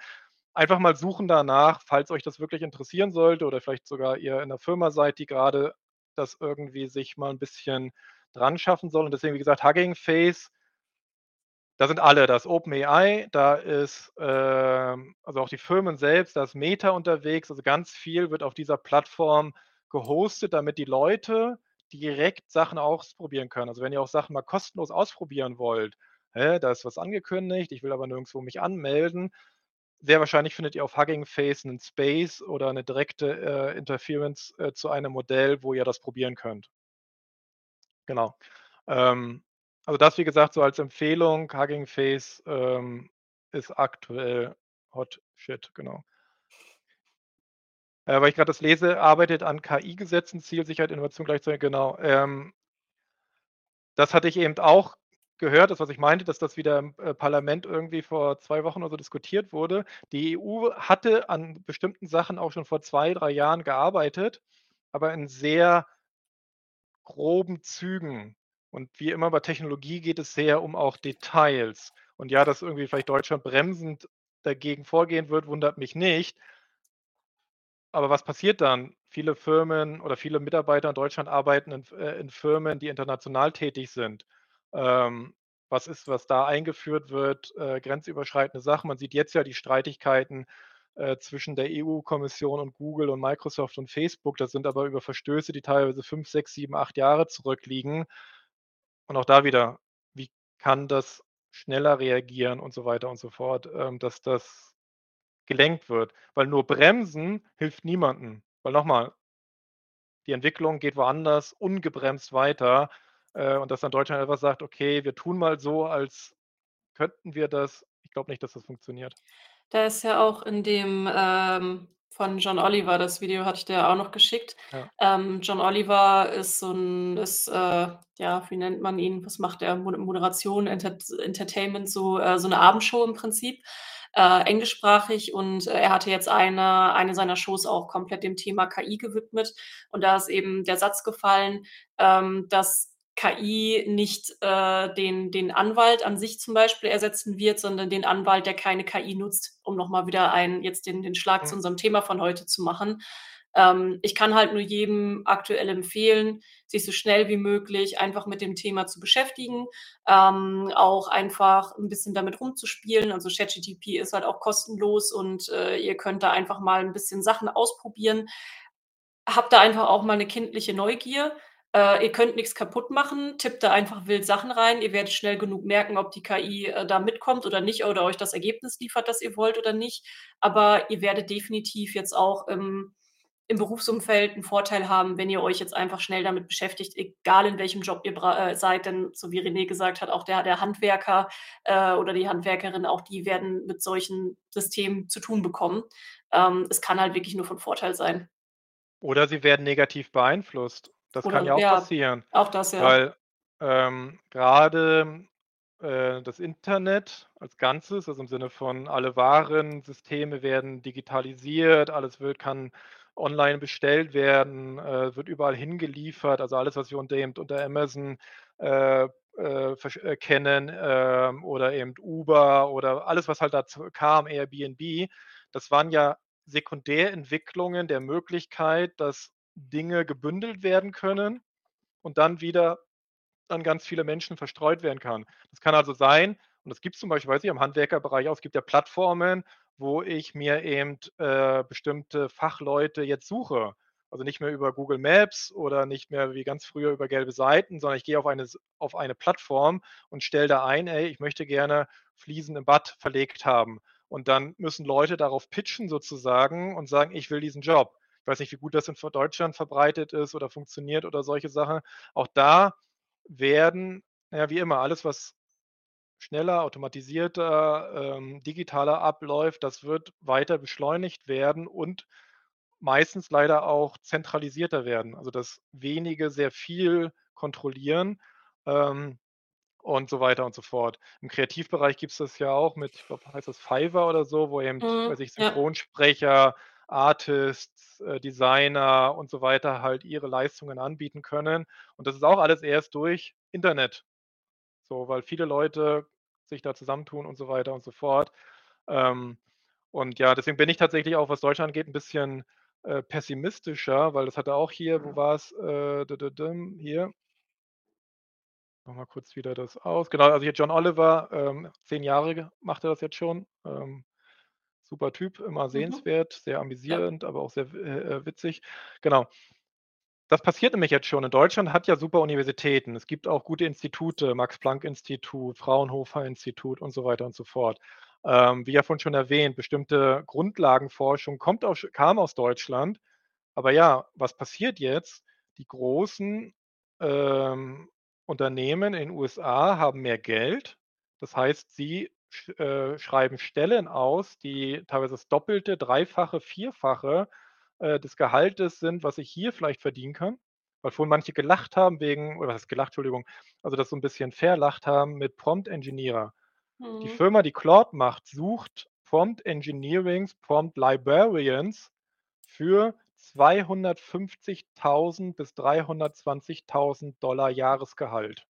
S1: einfach mal suchen danach, falls euch das wirklich interessieren sollte oder vielleicht sogar ihr in 'ner Firma seid, die grade das irgendwie sich mal 'n bisschen dran schaffen soll. Und deswegen, wie gesagt, Hugging Face da sind alle, da ist OpenAI, da ist, ähm also auch die Firmen selbst, da ist Meta unterwegs. Also ganz viel wird auf dieser Plattform gehostet, damit die Leute direkt Sachen ausprobieren können. Also wenn ihr auch Sachen mal kostenlos ausprobieren wollt, hä, da ist was angekündigt, ich will aber nirgendswo mich anmelden. Sehr wahrscheinlich findet ihr auf Hugging Face 'nen Space oder 'ne direkte, äh, Interference, äh, zu einem Modell, wo ihr das probieren könnt. Genau. Ähm, also das, wie gesagt, so als Empfehlung, Hugging Face, ähm, ist aktuell Hot Shit, genau. Äh, weil ich grad das lese, arbeitet an KI-Gesetzen, Zielsicherheit, Innovation gleichzeitig genau. Ähm das hatte ich eben auch gehört, das, was ich meinte, dass das wieder im, äh, Parlament irgendwie vor 2 Wochen oder so diskutiert wurde. Die EU hatte an bestimmten Sachen auch schon vor 2, 3 Jahren gearbeitet, aber in sehr groben Zügen. Und wie immer bei Technologie geht es sehr um auch Details. Und ja, dass irgendwie vielleicht Deutschland bremsend dagegen vorgehen wird, wundert mich nicht. Aber was passiert dann? Viele Firmen oder viele Mitarbeiter in Deutschland arbeiten in äh, in Firmen, die international tätig sind. Ähm, was ist, was da eingeführt wird, äh, grenzüberschreitende Sachen. Man sieht jetzt ja die Streitigkeiten, äh, zwischen der EU-Kommission und Google und Microsoft und Facebook. Das sind aber über Verstöße, die teilweise 5, 6, 7, 8 Jahre zurückliegen. Und auch da wieder, wie kann das schneller reagieren und so weiter und so fort, ähm, dass das gelenkt wird. Weil nur bremsen hilft niemandem. Weil noch mal die Entwicklung geht woanders ungebremst weiter, äh, und dass dann Deutschland einfach sagt: „Okay, wir tun mal so, als könnten wir das.“ Ich glaube nicht, dass das funktioniert.
S2: Da ist ja auch in dem, ähm, von John Oliver das Video hatte ich dir auch noch geschickt.
S1: Ja.
S2: Ähm, John Oliver ist so 'n ist, äh, ja, wie nennt man ihn? Was macht er? Mode Moderation, Enter Entertainment, so äh, so 'ne Abendshow im Prinzip, äh, englischsprachig. Und, äh, er hatte jetzt eine eine seiner Shows auch komplett dem Thema KI gewidmet. Und da ist eben der Satz gefallen, ähm, dass KI nicht, äh, den den Anwalt an sich zum Beispiel ersetzen wird, sondern den Anwalt, der keine KI nutzt, um noch mal wieder einen jetzt den den Schlag zu
S1: Mhm.
S2: unserem Thema von heute zu machen. Ähm, ich kann halt nur jedem aktuell empfehlen, sich so schnell wie möglich einfach mit dem Thema zu beschäftigen, ähm, auch einfach 'n bisschen damit rumzuspielen. Also ChatGTP ist halt auch kostenlos und, äh, ihr könnt da einfach mal 'n bisschen Sachen ausprobieren. Habt da einfach auch mal 'ne kindliche Neugier. Äh, ihr könnt nix kaputt machen, tippt da einfach wild Sachen rein. Ihr werdet schnell genug merken, ob die KI, äh, da mitkommt oder nicht oder euch das Ergebnis liefert, das ihr wollt oder nicht. Aber ihr werdet definitiv jetzt auch im im Berufsumfeld 'n Vorteil haben, wenn ihr euch jetzt einfach schnell damit beschäftigt, egal in welchem Job ihr äh, seid. Denn so wie René gesagt hat, auch der der Handwerker, äh, oder die Handwerkerin, auch die werden mit solchen Systemen zu tun bekommen. Ähm, es kann halt wirklich nur von Vorteil sein.
S1: Oder sie werden negativ beeinflusst. Das kann
S2: Oder
S1: ja auch
S2: ja,
S1: passieren,
S2: auch das, ja.
S1: weil, ähm, grade, äh, das Internet als Ganzes, also im Sinne von alle Warensysteme werden digitalisiert, alles wird kann online bestellt werden, äh, wird überall hingeliefert. Also alles, was wir unter eben unter Amazon, äh, äh, äh, kennen, ähm, oder eben Uber oder alles, was halt dazu kam, Airbnb, das waren ja Sekundärentwicklungen der Möglichkeit, dass Dinge gebündelt werden können und dann wieder an ganz viele Menschen verstreut werden kann. Das kann also sein und das gibt's zum Beispiel, weiß ich, im Handwerkerbereich auch. Es gibt ja Plattformen, wo ich mir eben, äh, bestimmte Fachleute jetzt suche. Also nicht mehr über Google Maps oder nicht mehr wie ganz früher über gelbe Seiten, sondern ich gehe auf eine auf eine Plattform und stelle da ein: „Ey, ich möchte gerne Fliesen im Bad verlegt haben.“ Und dann müssen Leute darauf pitchen sozusagen und sagen: „Ich will diesen Job.“ Ich weiß nicht, wie gut das in Deutschland verbreitet ist oder funktioniert oder solche Sachen. Auch da werden ja, wie immer, alles, was schneller, automatisierter, ähm, digitaler abläuft, das wird weiter beschleunigt werden und meistens leider auch zentralisierter werden. Also, dass wenige sehr viel kontrollieren, ähm, und so weiter und so fort. Im Kreativbereich gibt's das ja auch mit ich glaube, heißt das Fiverr oder so, wo eben,
S2: Mhm,
S1: weiß ich,
S2: ja.
S1: Synchronsprecher, Artists, äh, Designer und so weiter halt ihre Leistungen anbieten können. Und das ist auch alles erst durch Internet. So, weil viele Leute sich da zusammentun und so weiter und so fort. Ähm Und ja, deswegen bin ich tatsächlich auch, was Deutschland angeht, 'n bisschen, äh, pessimistischer, weil das hatte auch hier wo war's? Äh, d d dim, hier mache mal kurz wieder das aus. Genau, also hier John Oliver, ähm, 10 Jahre macht er das jetzt schon. Ähm, super Typ, immer
S2: Mhm.
S1: sehenswert, sehr amüsierend, aber auch sehr äh, äh, witzig. Genau. Das passiert nämlich jetzt schon. Und Deutschland hat ja super Universitäten. Es gibt auch gute Institute, Max-Planck-Institut, Fraunhofer-Institut und so weiter und so fort. Ähm, wie ja vorhin schon erwähnt, bestimmte Grundlagenforschung kommt aus kam aus Deutschland. Aber ja, was passiert jetzt? Die großen, ähm, Unternehmen in USA haben mehr Geld. Das heißt, sie sch äh, schreiben Stellen aus, die teilweise das Doppelte, Dreifache, Vierfache, äh, des Gehaltes sind, was ich hier vielleicht verdienen kann. Weil vorhin manche gelacht haben wegen oder was heißt gelacht, Entschuldigung, also das so 'n bisschen verlacht haben mit Prompt Engineer. Die
S2: Mhm.
S1: Firma, die Claude macht, sucht Prompt Engineerings, Prompt Librarians für 250.000 bis 320.000 $ Jahresgehalt.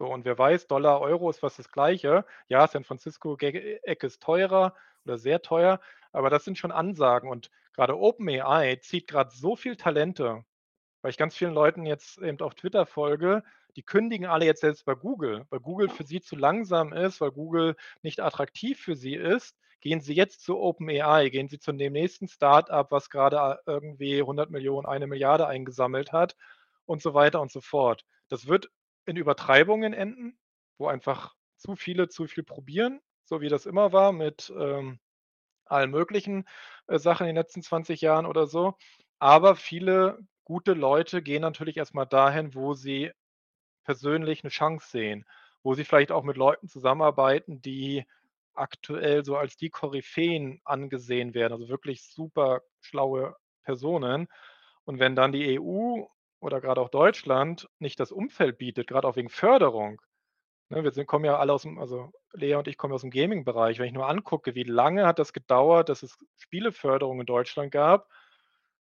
S1: So, und wer weiß, Dollar, Euro ist fast das Gleiche. Ja, San Francisco Ge äh, Ecke ist teurer oder sehr teuer, aber das sind schon Ansagen. Und grade OpenAI zieht grad so viel Talente, weil ich ganz vielen Leuten jetzt eben auf Twitter folge, die kündigen alle jetzt selbst bei Google. Weil Google für sie zu langsam ist, weil Google nicht attraktiv für sie ist, gehen sie jetzt zu OpenAI, gehen sie zu dem nächsten Start-up, was grade a irgendwie 100.000.000, 1.000.000.000 eingesammelt hat und so weiter und so fort. Das wird in Übertreibungen enden, wo einfach zu viele zu viel probieren, so wie das immer war mit, ähm, allen möglichen, äh, Sachen in den letzten 20 Jahren oder so. Aber viele gute Leute gehen natürlich erst mal dahin, wo sie persönlich 'ne Chance sehen, wo sie vielleicht auch mit Leuten zusammenarbeiten, die aktuell so als die Koryphäen angesehen werden, also wirklich super schlaue Personen. Und wenn dann die EU oder grade auch Deutschland nicht das Umfeld bietet, grad auch wegen Förderung, ne? Wir sind kommen ja alle aus'm also Lea und ich kommen aus'm Gaming-Bereich. Wenn ich nur angucke, wie lange hat das gedauert, dass es Spieleförderung in Deutschland gab,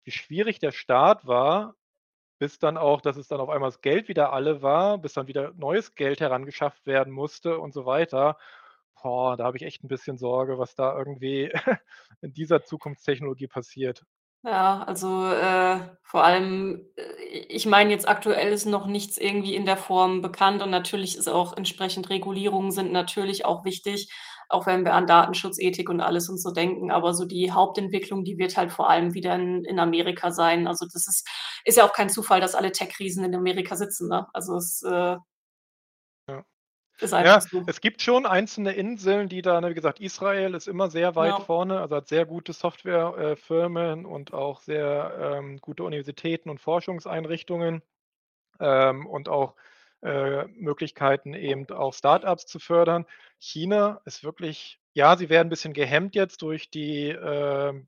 S1: wie schwierig der Start war, bis dann auch dass es dann auf einmal das Geld wieder alle war, bis dann wieder neues Geld herangeschafft werden musste und so weiter. Boah, da habe ich echt 'n bisschen Sorge, was da irgendwie in dieser Zukunftstechnologie passiert.
S2: Ja, also, äh, vor allem, äh, ich meine jetzt aktuell ist noch nichts irgendwie in der Form bekannt und natürlich ist auch entsprechend Regulierungen sind natürlich auch wichtig, auch wenn wir an Datenschutz, Ethik und alles und so denken. Aber so die Hauptentwicklung, die wird halt vor allem wieder in in Amerika sein. Also, das ist ist ja auch kein Zufall, dass alle Tech-Riesen in Amerika sitzen, ne? Also, es, äh
S1: Ja,
S2: so.
S1: es gibt schon einzelne Inseln, die da ne, wie gesagt, Israel ist immer sehr weit
S2: Ja.
S1: vorne, also hat sehr gute Software äh, und auch sehr, ähm, gute Universitäten und Forschungseinrichtungen, ähm, und auch, äh, Möglichkeiten, eben auch Start-ups zu fördern. China ist wirklich ja, sie werden 'n bisschen gehemmt jetzt durch die, ähm,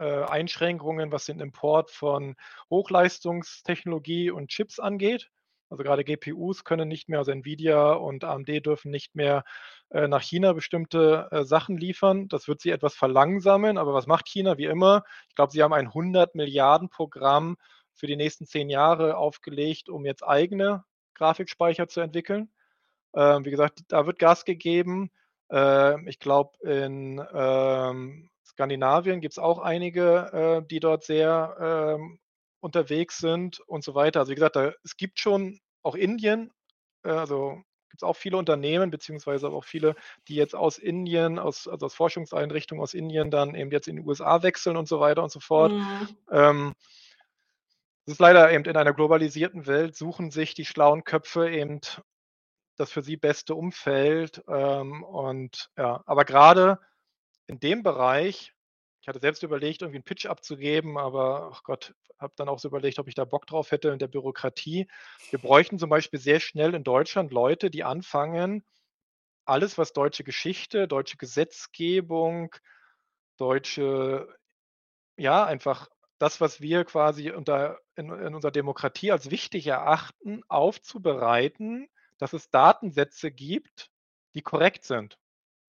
S1: äh, Einschränkungen, was den Import von Hochleistungstechnologie und Chips angeht. Also grade GPUs können nicht mehr also Nvidia und AMD dürfen nicht mehr, äh, nach China bestimmte, äh, Sachen liefern. Das wird sie etwas verlangsamen, aber was macht China? Wie immer, ich glaube, sie haben ein 100.000.000.000 Programm für die nächsten 10 Jahre aufgelegt, um jetzt eigene Grafikspeicher zu entwickeln. Ähm, wie gesagt, da wird Gas gegeben. Ähm, ich glaube, in, ähm, Skandinavien gibt's auch einige, äh, die dort sehr, ähm, unterwegs sind und so weiter. Also, wie gesagt, da es gibt schon auch Indien, äh, also gibt's auch viele Unternehmen beziehungsweise aber auch viele, die jetzt aus Indien, aus also aus Forschungseinrichtungen aus Indien dann eben jetzt in die USA wechseln und so weiter und so fort.
S2: Mhm.
S1: Ähm es ist leider eben in einer globalisierten Welt suchen sich die schlauen Köpfe eben das für sie beste Umfeld, ähm, und ja. Aber grade in dem Bereich ich hatte selbst überlegt, irgendwie 'n Pitch abzugeben, aber ach Gott, habe dann auch so überlegt, ob ich da Bock drauf hätte in der Bürokratie. Wir bräuchten zum Beispiel sehr schnell in Deutschland Leute, die anfangen, alles, was deutsche Geschichte, deutsche Gesetzgebung, deutsche ja, einfach das, was wir quasi unter in in unserer Demokratie als wichtig erachten, aufzubereiten, dass es Datensätze gibt, die korrekt sind.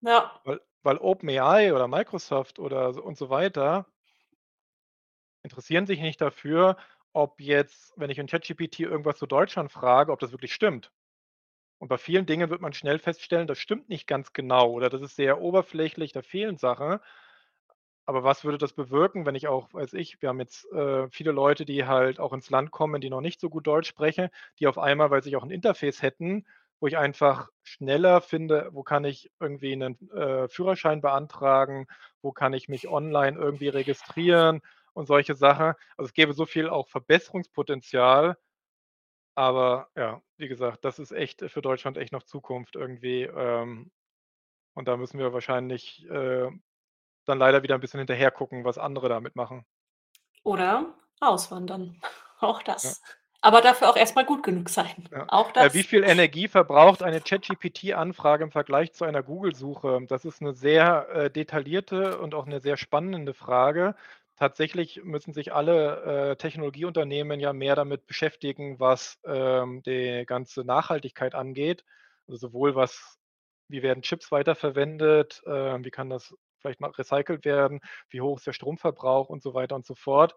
S2: Ja.
S1: Weil weil OpenAI oder Microsoft oder und so weiter interessieren sich nicht dafür, ob jetzt, wenn ich in ChatGPT irgendwas zu Deutschland frage, ob das wirklich stimmt. Und bei vielen Dingen wird man schnell feststellen, das stimmt nicht ganz genau oder das ist sehr oberflächlich, da fehlen Sachen. aber was würde das bewirken, wenn ich auch weiß ich, wir haben jetzt, äh, viele Leute, die halt auch ins Land kommen, die noch nicht so gut Deutsch sprechen, die auf einmal weil sie auch 'n Interface hätten, wo ich einfach schneller finde, wo kann ich irgendwie 'nen, äh, Führerschein beantragen, wo kann ich mich online irgendwie registrieren und solche Sachen. Also, es gäbe so viel auch Verbesserungspotenzial. Aber ja, wie gesagt, das ist echt für Deutschland echt noch Zukunft irgendwie, ähm, und da müssen wir wahrscheinlich, äh, dann leider wieder 'n bisschen hinterher gucken, was andere damit machen.
S2: Oder auswandern, auch
S1: Ja.
S2: Aber dafür auch erst mal gut genug sein,
S1: Ja.
S2: auch
S1: Äh, wie
S2: das.
S1: viel Energie verbraucht eine ChatGPT-Anfrage im Vergleich zu einer Google-Suche? Das ist 'ne sehr, äh, detaillierte und auch 'ne sehr spannende Frage. Tatsächlich müssen sich alle, äh, Technologieunternehmen ja mehr damit beschäftigen, was, ähm, die ganze Nachhaltigkeit angeht. Also, sowohl was wie werden Chips weiterverwendet, äh, wie kann das vielleicht mal recycelt werden, wie hoch ist der Stromverbrauch und so weiter und so fort.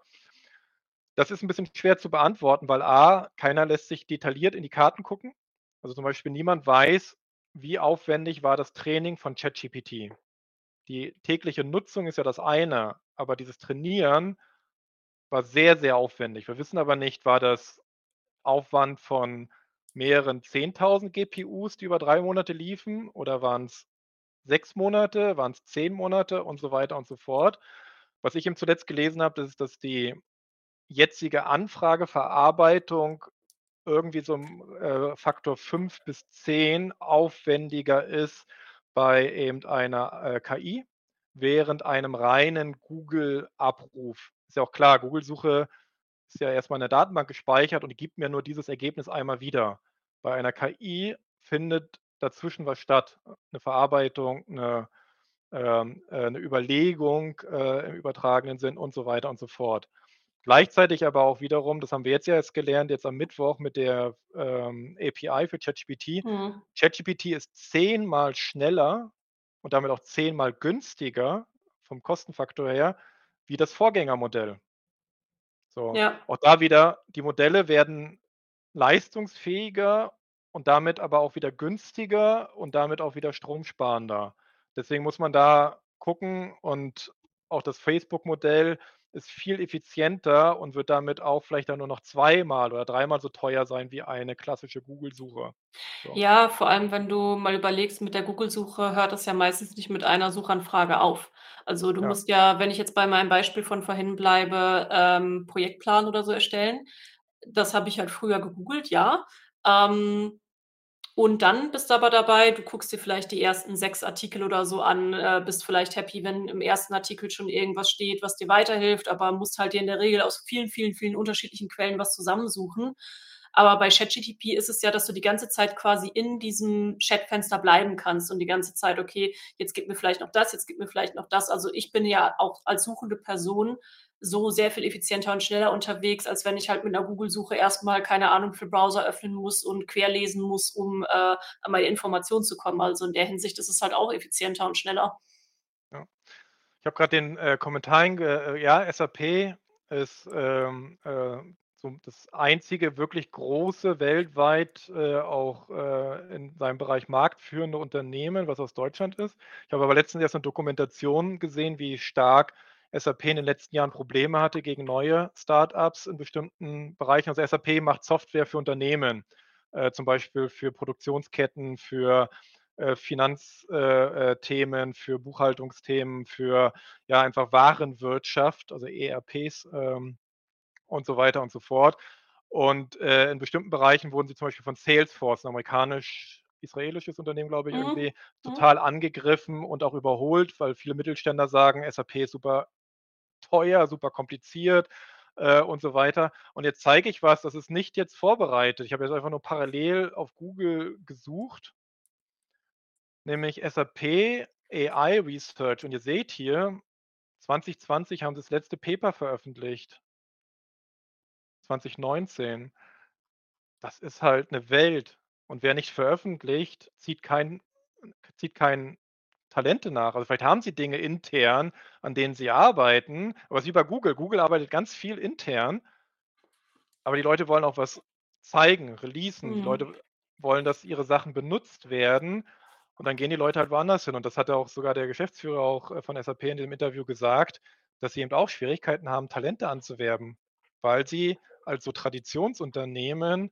S1: Das ist 'n bisschen schwer zu beantworten, weil A, keiner lässt sich detailliert in die Karten gucken. Also, zum Beispiel niemand weiß, wie aufwendig war das Training von ChatGPT. Die tägliche Nutzung ist ja das eine, aber dieses Trainieren war sehr, sehr aufwendig. Wir wissen aber nicht, war das Aufwand von mehreren 10.000 GPUs, die über 3 Monate liefen oder waren's 6 Monate, waren's 10 Monate und so weiter und so fort. Was ich eben zuletzt gelesen habe, das ist, dass die jetzige Anfrageverarbeitung irgendwie so 'n, äh, Faktor 5 bis 10 aufwendiger ist bei eben einer, äh, KI während einem reinen Google-Abruf. Ist ja auch klar, Google-Suche ist ja erst mal in der Datenbank gespeichert und gibt mir nur dieses Ergebnis einmal wieder. Bei einer KI findet dazwischen was statt, 'ne Verarbeitung, 'ne, ähm, äh 'ne Überlegung, äh, im übertragenen Sinn und so weiter und so fort. Gleichzeitig aber auch wiederum, das haben wir jetzt ja erst gelernt, jetzt am Mittwoch mit der, ähm, API für ChatGPT.
S2: Mhm.
S1: ChatGPT ist zehnmal schneller und damit auch zehnmal günstiger vom Kostenfaktor her wie das Vorgängermodell. So,
S2: Ja.
S1: auch da wieder, die Modelle werden leistungsfähiger und damit aber auch wieder günstiger und damit auch wieder stromsparender. Deswegen muss man da gucken und auch das Facebook-Modell ist viel effizienter und wird damit auch vielleicht dann nur noch zweimal oder dreimal so teuer sein wie eine klassische Google-Suche. So.
S2: Ja, vor allem, wenn du mal überlegst, mit der Google-Suche hört das ja meistens nicht mit einer Suchanfrage auf. Also, du
S1: Ja.
S2: musst ja, wenn ich jetzt bei meinem Beispiel von vorhin bleibe, ähm, Projektplan oder so erstellen. Das habe ich halt früher gegoogelt, ja. Ähm, und dann bist du aber dabei, du guckst dir vielleicht die ersten 6 Artikel oder so an, äh, bist vielleicht happy, wenn im 1. Artikel schon irgendwas steht, was dir weiterhilft, aber musst halt dir in der Regel aus vielen, vielen, vielen unterschiedlichen Quellen was zusammensuchen. Aber bei ChatGPT ist es ja, dass du die ganze Zeit quasi in diesem Chatfenster bleiben kannst und die ganze Zeit: „Okay, jetzt gib mir vielleicht noch das, jetzt gib mir vielleicht noch das.“ Also, ich bin ja auch als suchende Person so sehr viel effizienter und schneller unterwegs, als wenn ich halt mit 'ner Google-Suche erst mal, keine Ahnung, viel Browser öffnen muss und querlesen muss, um, äh, an meine Informationen zu kommen. Also, in der Hinsicht ist es halt auch effizienter und schneller.
S1: Ja. Ich habe grad den, äh, Kommentar einge äh, ja, SAP ist, ähm, äh, das einzige wirklich große weltweit, äh, auch, äh, in seinem Bereich marktführende Unternehmen, was aus Deutschland ist. Ich habe aber letztens erst 'ne Dokumentation gesehen, wie stark SAP in den letzten Jahren Probleme hatte gegen neue Start-ups in bestimmten Bereichen. Also, SAP macht Software für Unternehmen, äh, zum Beispiel für Produktionsketten, für, äh, Finanz äh, äh, für Buchhaltungsthemen, für, ja, einfach Warenwirtschaft, also ERPs, ähm, und so weiter und so fort. Und, äh, in bestimmten Bereichen wurden sie zum Beispiel von Salesforce, 'n amerikanisch-israelisches Unternehmen, glaube ich,
S2: Mhm.
S1: irgendwie,
S2: Mhm.
S1: total angegriffen und auch überholt, weil viele Mittelständler sagen, SAP ist super teuer, super kompliziert, äh, und so weiter. Und jetzt zeige ich was, das ist nicht jetzt vorbereitet. Ich habe jetzt einfach nur parallel auf Google gesucht nämlich SAP AI Research. Und ihr seht hier, 2020 haben sie das letzte Paper veröffentlicht. 2019. Das ist halt 'ne Welt. Und wer nicht veröffentlicht, zieht kein zieht kein Talente nach. Also, vielleicht haben sie Dinge intern, an denen sie arbeiten, aber es ist wie bei Google. Google arbeitet ganz viel intern aber die Leute wollen auch was zeigen, releasen. Die
S2: Mhm.
S1: Leute wollen, dass ihre Sachen benutzt werden. Und dann gehen die Leute halt woanders hin. Und das hatte auch sogar der Geschäftsführer auch, äh, von SAP in dem Interview gesagt, dass sie eben auch Schwierigkeiten haben, Talente anzuwerben, weil sie als so Traditionsunternehmen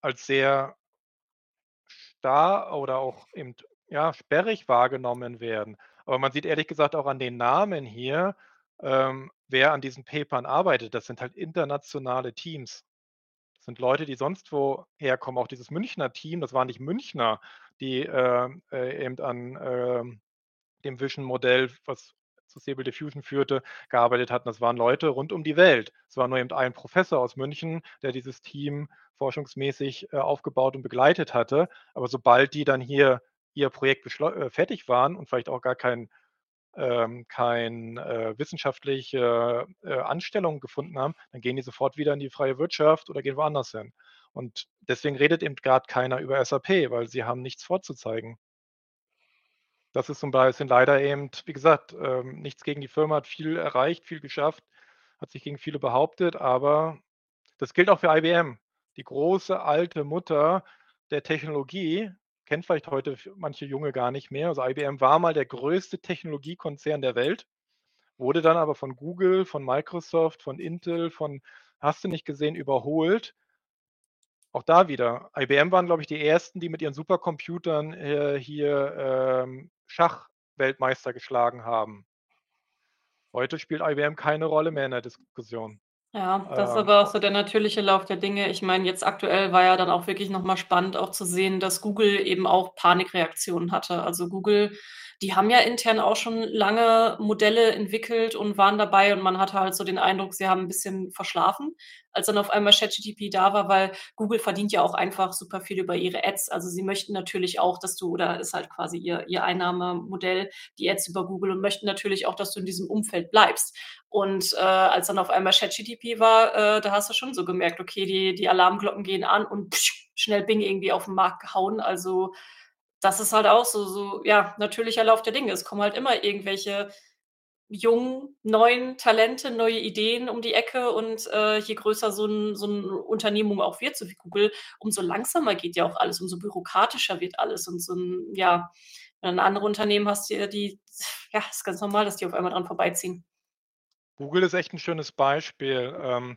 S1: als sehr starr oder auch eben, ja, sperrig wahrgenommen werden. Aber man sieht ehrlich gesagt auch an den Namen hier, ähm, wer an diesen Papern arbeitet. Das sind halt internationale Teams. Das sind Leute, die sonst wo herkommen. Auch dieses Münchner Team, das waren nicht Münchner, die, ähm, äh, eben an, ähm, dem Vision-Modell, was zu Stable Diffusion führte, gearbeitet hatten. Das waren Leute rund um die Welt. Es war nur eben ein Professor aus München, der dieses Team forschungsmäßig äh, aufgebaut und begleitet hatte. Aber sobald die dann hier ihr Projekt äh, fertig waren und vielleicht auch gar kein ähm, kein äh, wissenschaftliche äh, Anstellung gefunden haben, dann gehen die sofort wieder in die freie Wirtschaft oder gehen woanders hin. Und deswegen redet eben gerade keiner über SAP, weil sie haben nichts vorzuzeigen. Das ist zum Beispiel leider eben, wie gesagt, ähm, nichts gegen die Firma, hat viel erreicht, viel geschafft, hat sich gegen viele behauptet, aber das gilt auch für IBM. Die große alte Mutter der Technologie, kennt vielleicht heute manche Junge gar nicht mehr. Also IBM war mal der größte Technologiekonzern der Welt, wurde dann aber von Google, von Microsoft, von Intel, von hast du nicht gesehen, überholt auch da wieder, IBM waren, glaube ich, die ersten, die mit ihren Supercomputern äh, hier ähm, Schachweltmeister geschlagen haben. Heute spielt IBM keine Rolle mehr in der Diskussion.
S2: Ja, das ist ähm, aber auch so der natürliche Lauf der Dinge. Ich meine, jetzt aktuell war ja dann auch wirklich noch mal spannend auch zu sehen, dass Google eben auch Panikreaktionen hatte. Also Google die haben ja intern auch schon lange Modelle entwickelt und waren dabei und man hatte halt so den Eindruck, sie haben ein bisschen verschlafen, als dann auf einmal ChatGPT da war, weil Google verdient ja auch einfach super viel über ihre Ads. Also sie möchten natürlich auch, dass du oder ist halt quasi ihr ihr Einnahmemodell, die Ads über Google und möchten natürlich auch, dass du in diesem Umfeld bleibst. Und, äh, als dann auf einmal ChatGPT war, äh, da hast du schon so gemerkt, okay, die die Alarmglocken gehen an und schnell Bing irgendwie auf den Markt gehauen. Also, das ist halt auch so so, ja, natürlicher Lauf der Dinge. Es kommen halt immer irgendwelche jungen, neuen Talente, neue Ideen um die Ecke und, äh, je größer so 'n so 'n Unternehmung auch wird, so wie Google, umso langsamer geht ja auch alles, umso bürokratischer wird alles und so 'n ja, wenn du andere Unternehmen hast, die die ja, ist ganz normal, dass die auf einmal dran vorbeiziehen.
S1: Google ist echt 'n schönes Beispiel. Ähm,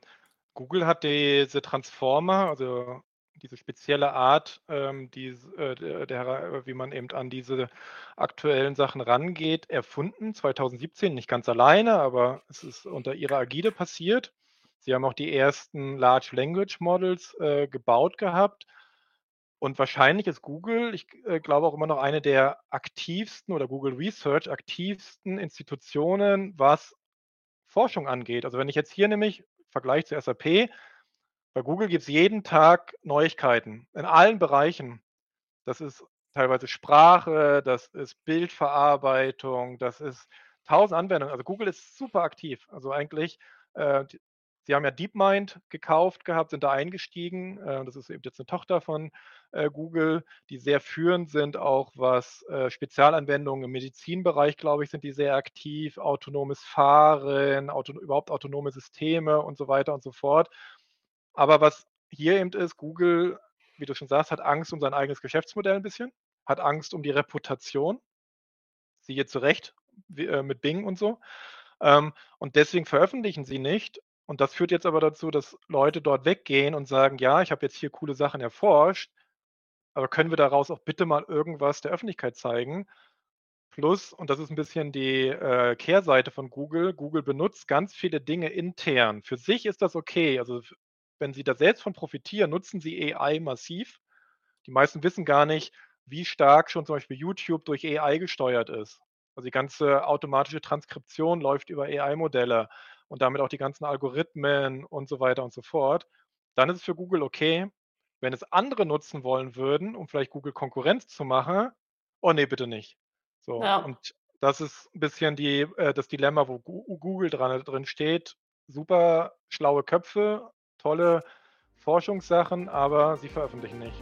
S1: Google hat diese Transformer, also diese spezielle Art, ähm, dies, äh, der, der, wie man eben an diese aktuellen Sachen rangeht, erfunden, 2017, nicht ganz alleine, aber es ist unter ihrer Agide passiert. Sie haben auch die ersten Large Language Models äh, gebaut gehabt. Und wahrscheinlich ist Google, ich äh, glaube auch immer noch eine der aktivsten oder Google Research aktivsten Institutionen, was Forschung angeht. Also wenn ich jetzt hier nämlich Vergleich zu SAP, bei Google gibt es jeden Tag Neuigkeiten in allen Bereichen. Das ist teilweise Sprache, das ist Bildverarbeitung, das ist tausend Anwendungen. Also Google ist super aktiv. Also eigentlich, äh, sie haben ja DeepMind gekauft gehabt, sind da eingestiegen. Äh, das ist eben jetzt eine Tochter von äh, Google, die sehr führend sind, auch was äh, Spezialanwendungen im Medizinbereich, glaube ich, sind die sehr aktiv. Autonomes Fahren, auto, überhaupt autonome Systeme und so weiter und so fort. Aber was hier eben ist, Google, wie du schon sagst, hat Angst um sein eigenes Geschäftsmodell ein bisschen, hat Angst um die Reputation. Siehe zu Recht wie, äh, mit Bing und so. Ähm, und deswegen veröffentlichen sie nicht. Und das führt jetzt aber dazu, dass Leute dort weggehen und sagen, ja, ich habe jetzt hier coole Sachen erforscht, aber können wir daraus auch bitte mal irgendwas der Öffentlichkeit zeigen? Plus, und das ist ein bisschen die äh, Kehrseite von Google, Google benutzt ganz viele Dinge intern. Für sich ist das okay. Also wenn sie da selbst von profitieren, nutzen sie AI massiv. Die meisten wissen gar nicht, wie stark schon zum Beispiel YouTube durch AI gesteuert ist. Also die ganze automatische Transkription läuft über AI-Modelle und damit auch die ganzen Algorithmen und so weiter und so fort. Dann ist es für Google okay, wenn es andere nutzen wollen würden, um vielleicht Google Konkurrenz zu machen. Oh nee, bitte nicht. So,
S2: Ja.
S1: und das ist ein bisschen die, äh, das Dilemma, wo Google dran, drin steht. Super schlaue Köpfe, tolle Forschungssachen, aber sie veröffentlichen nicht.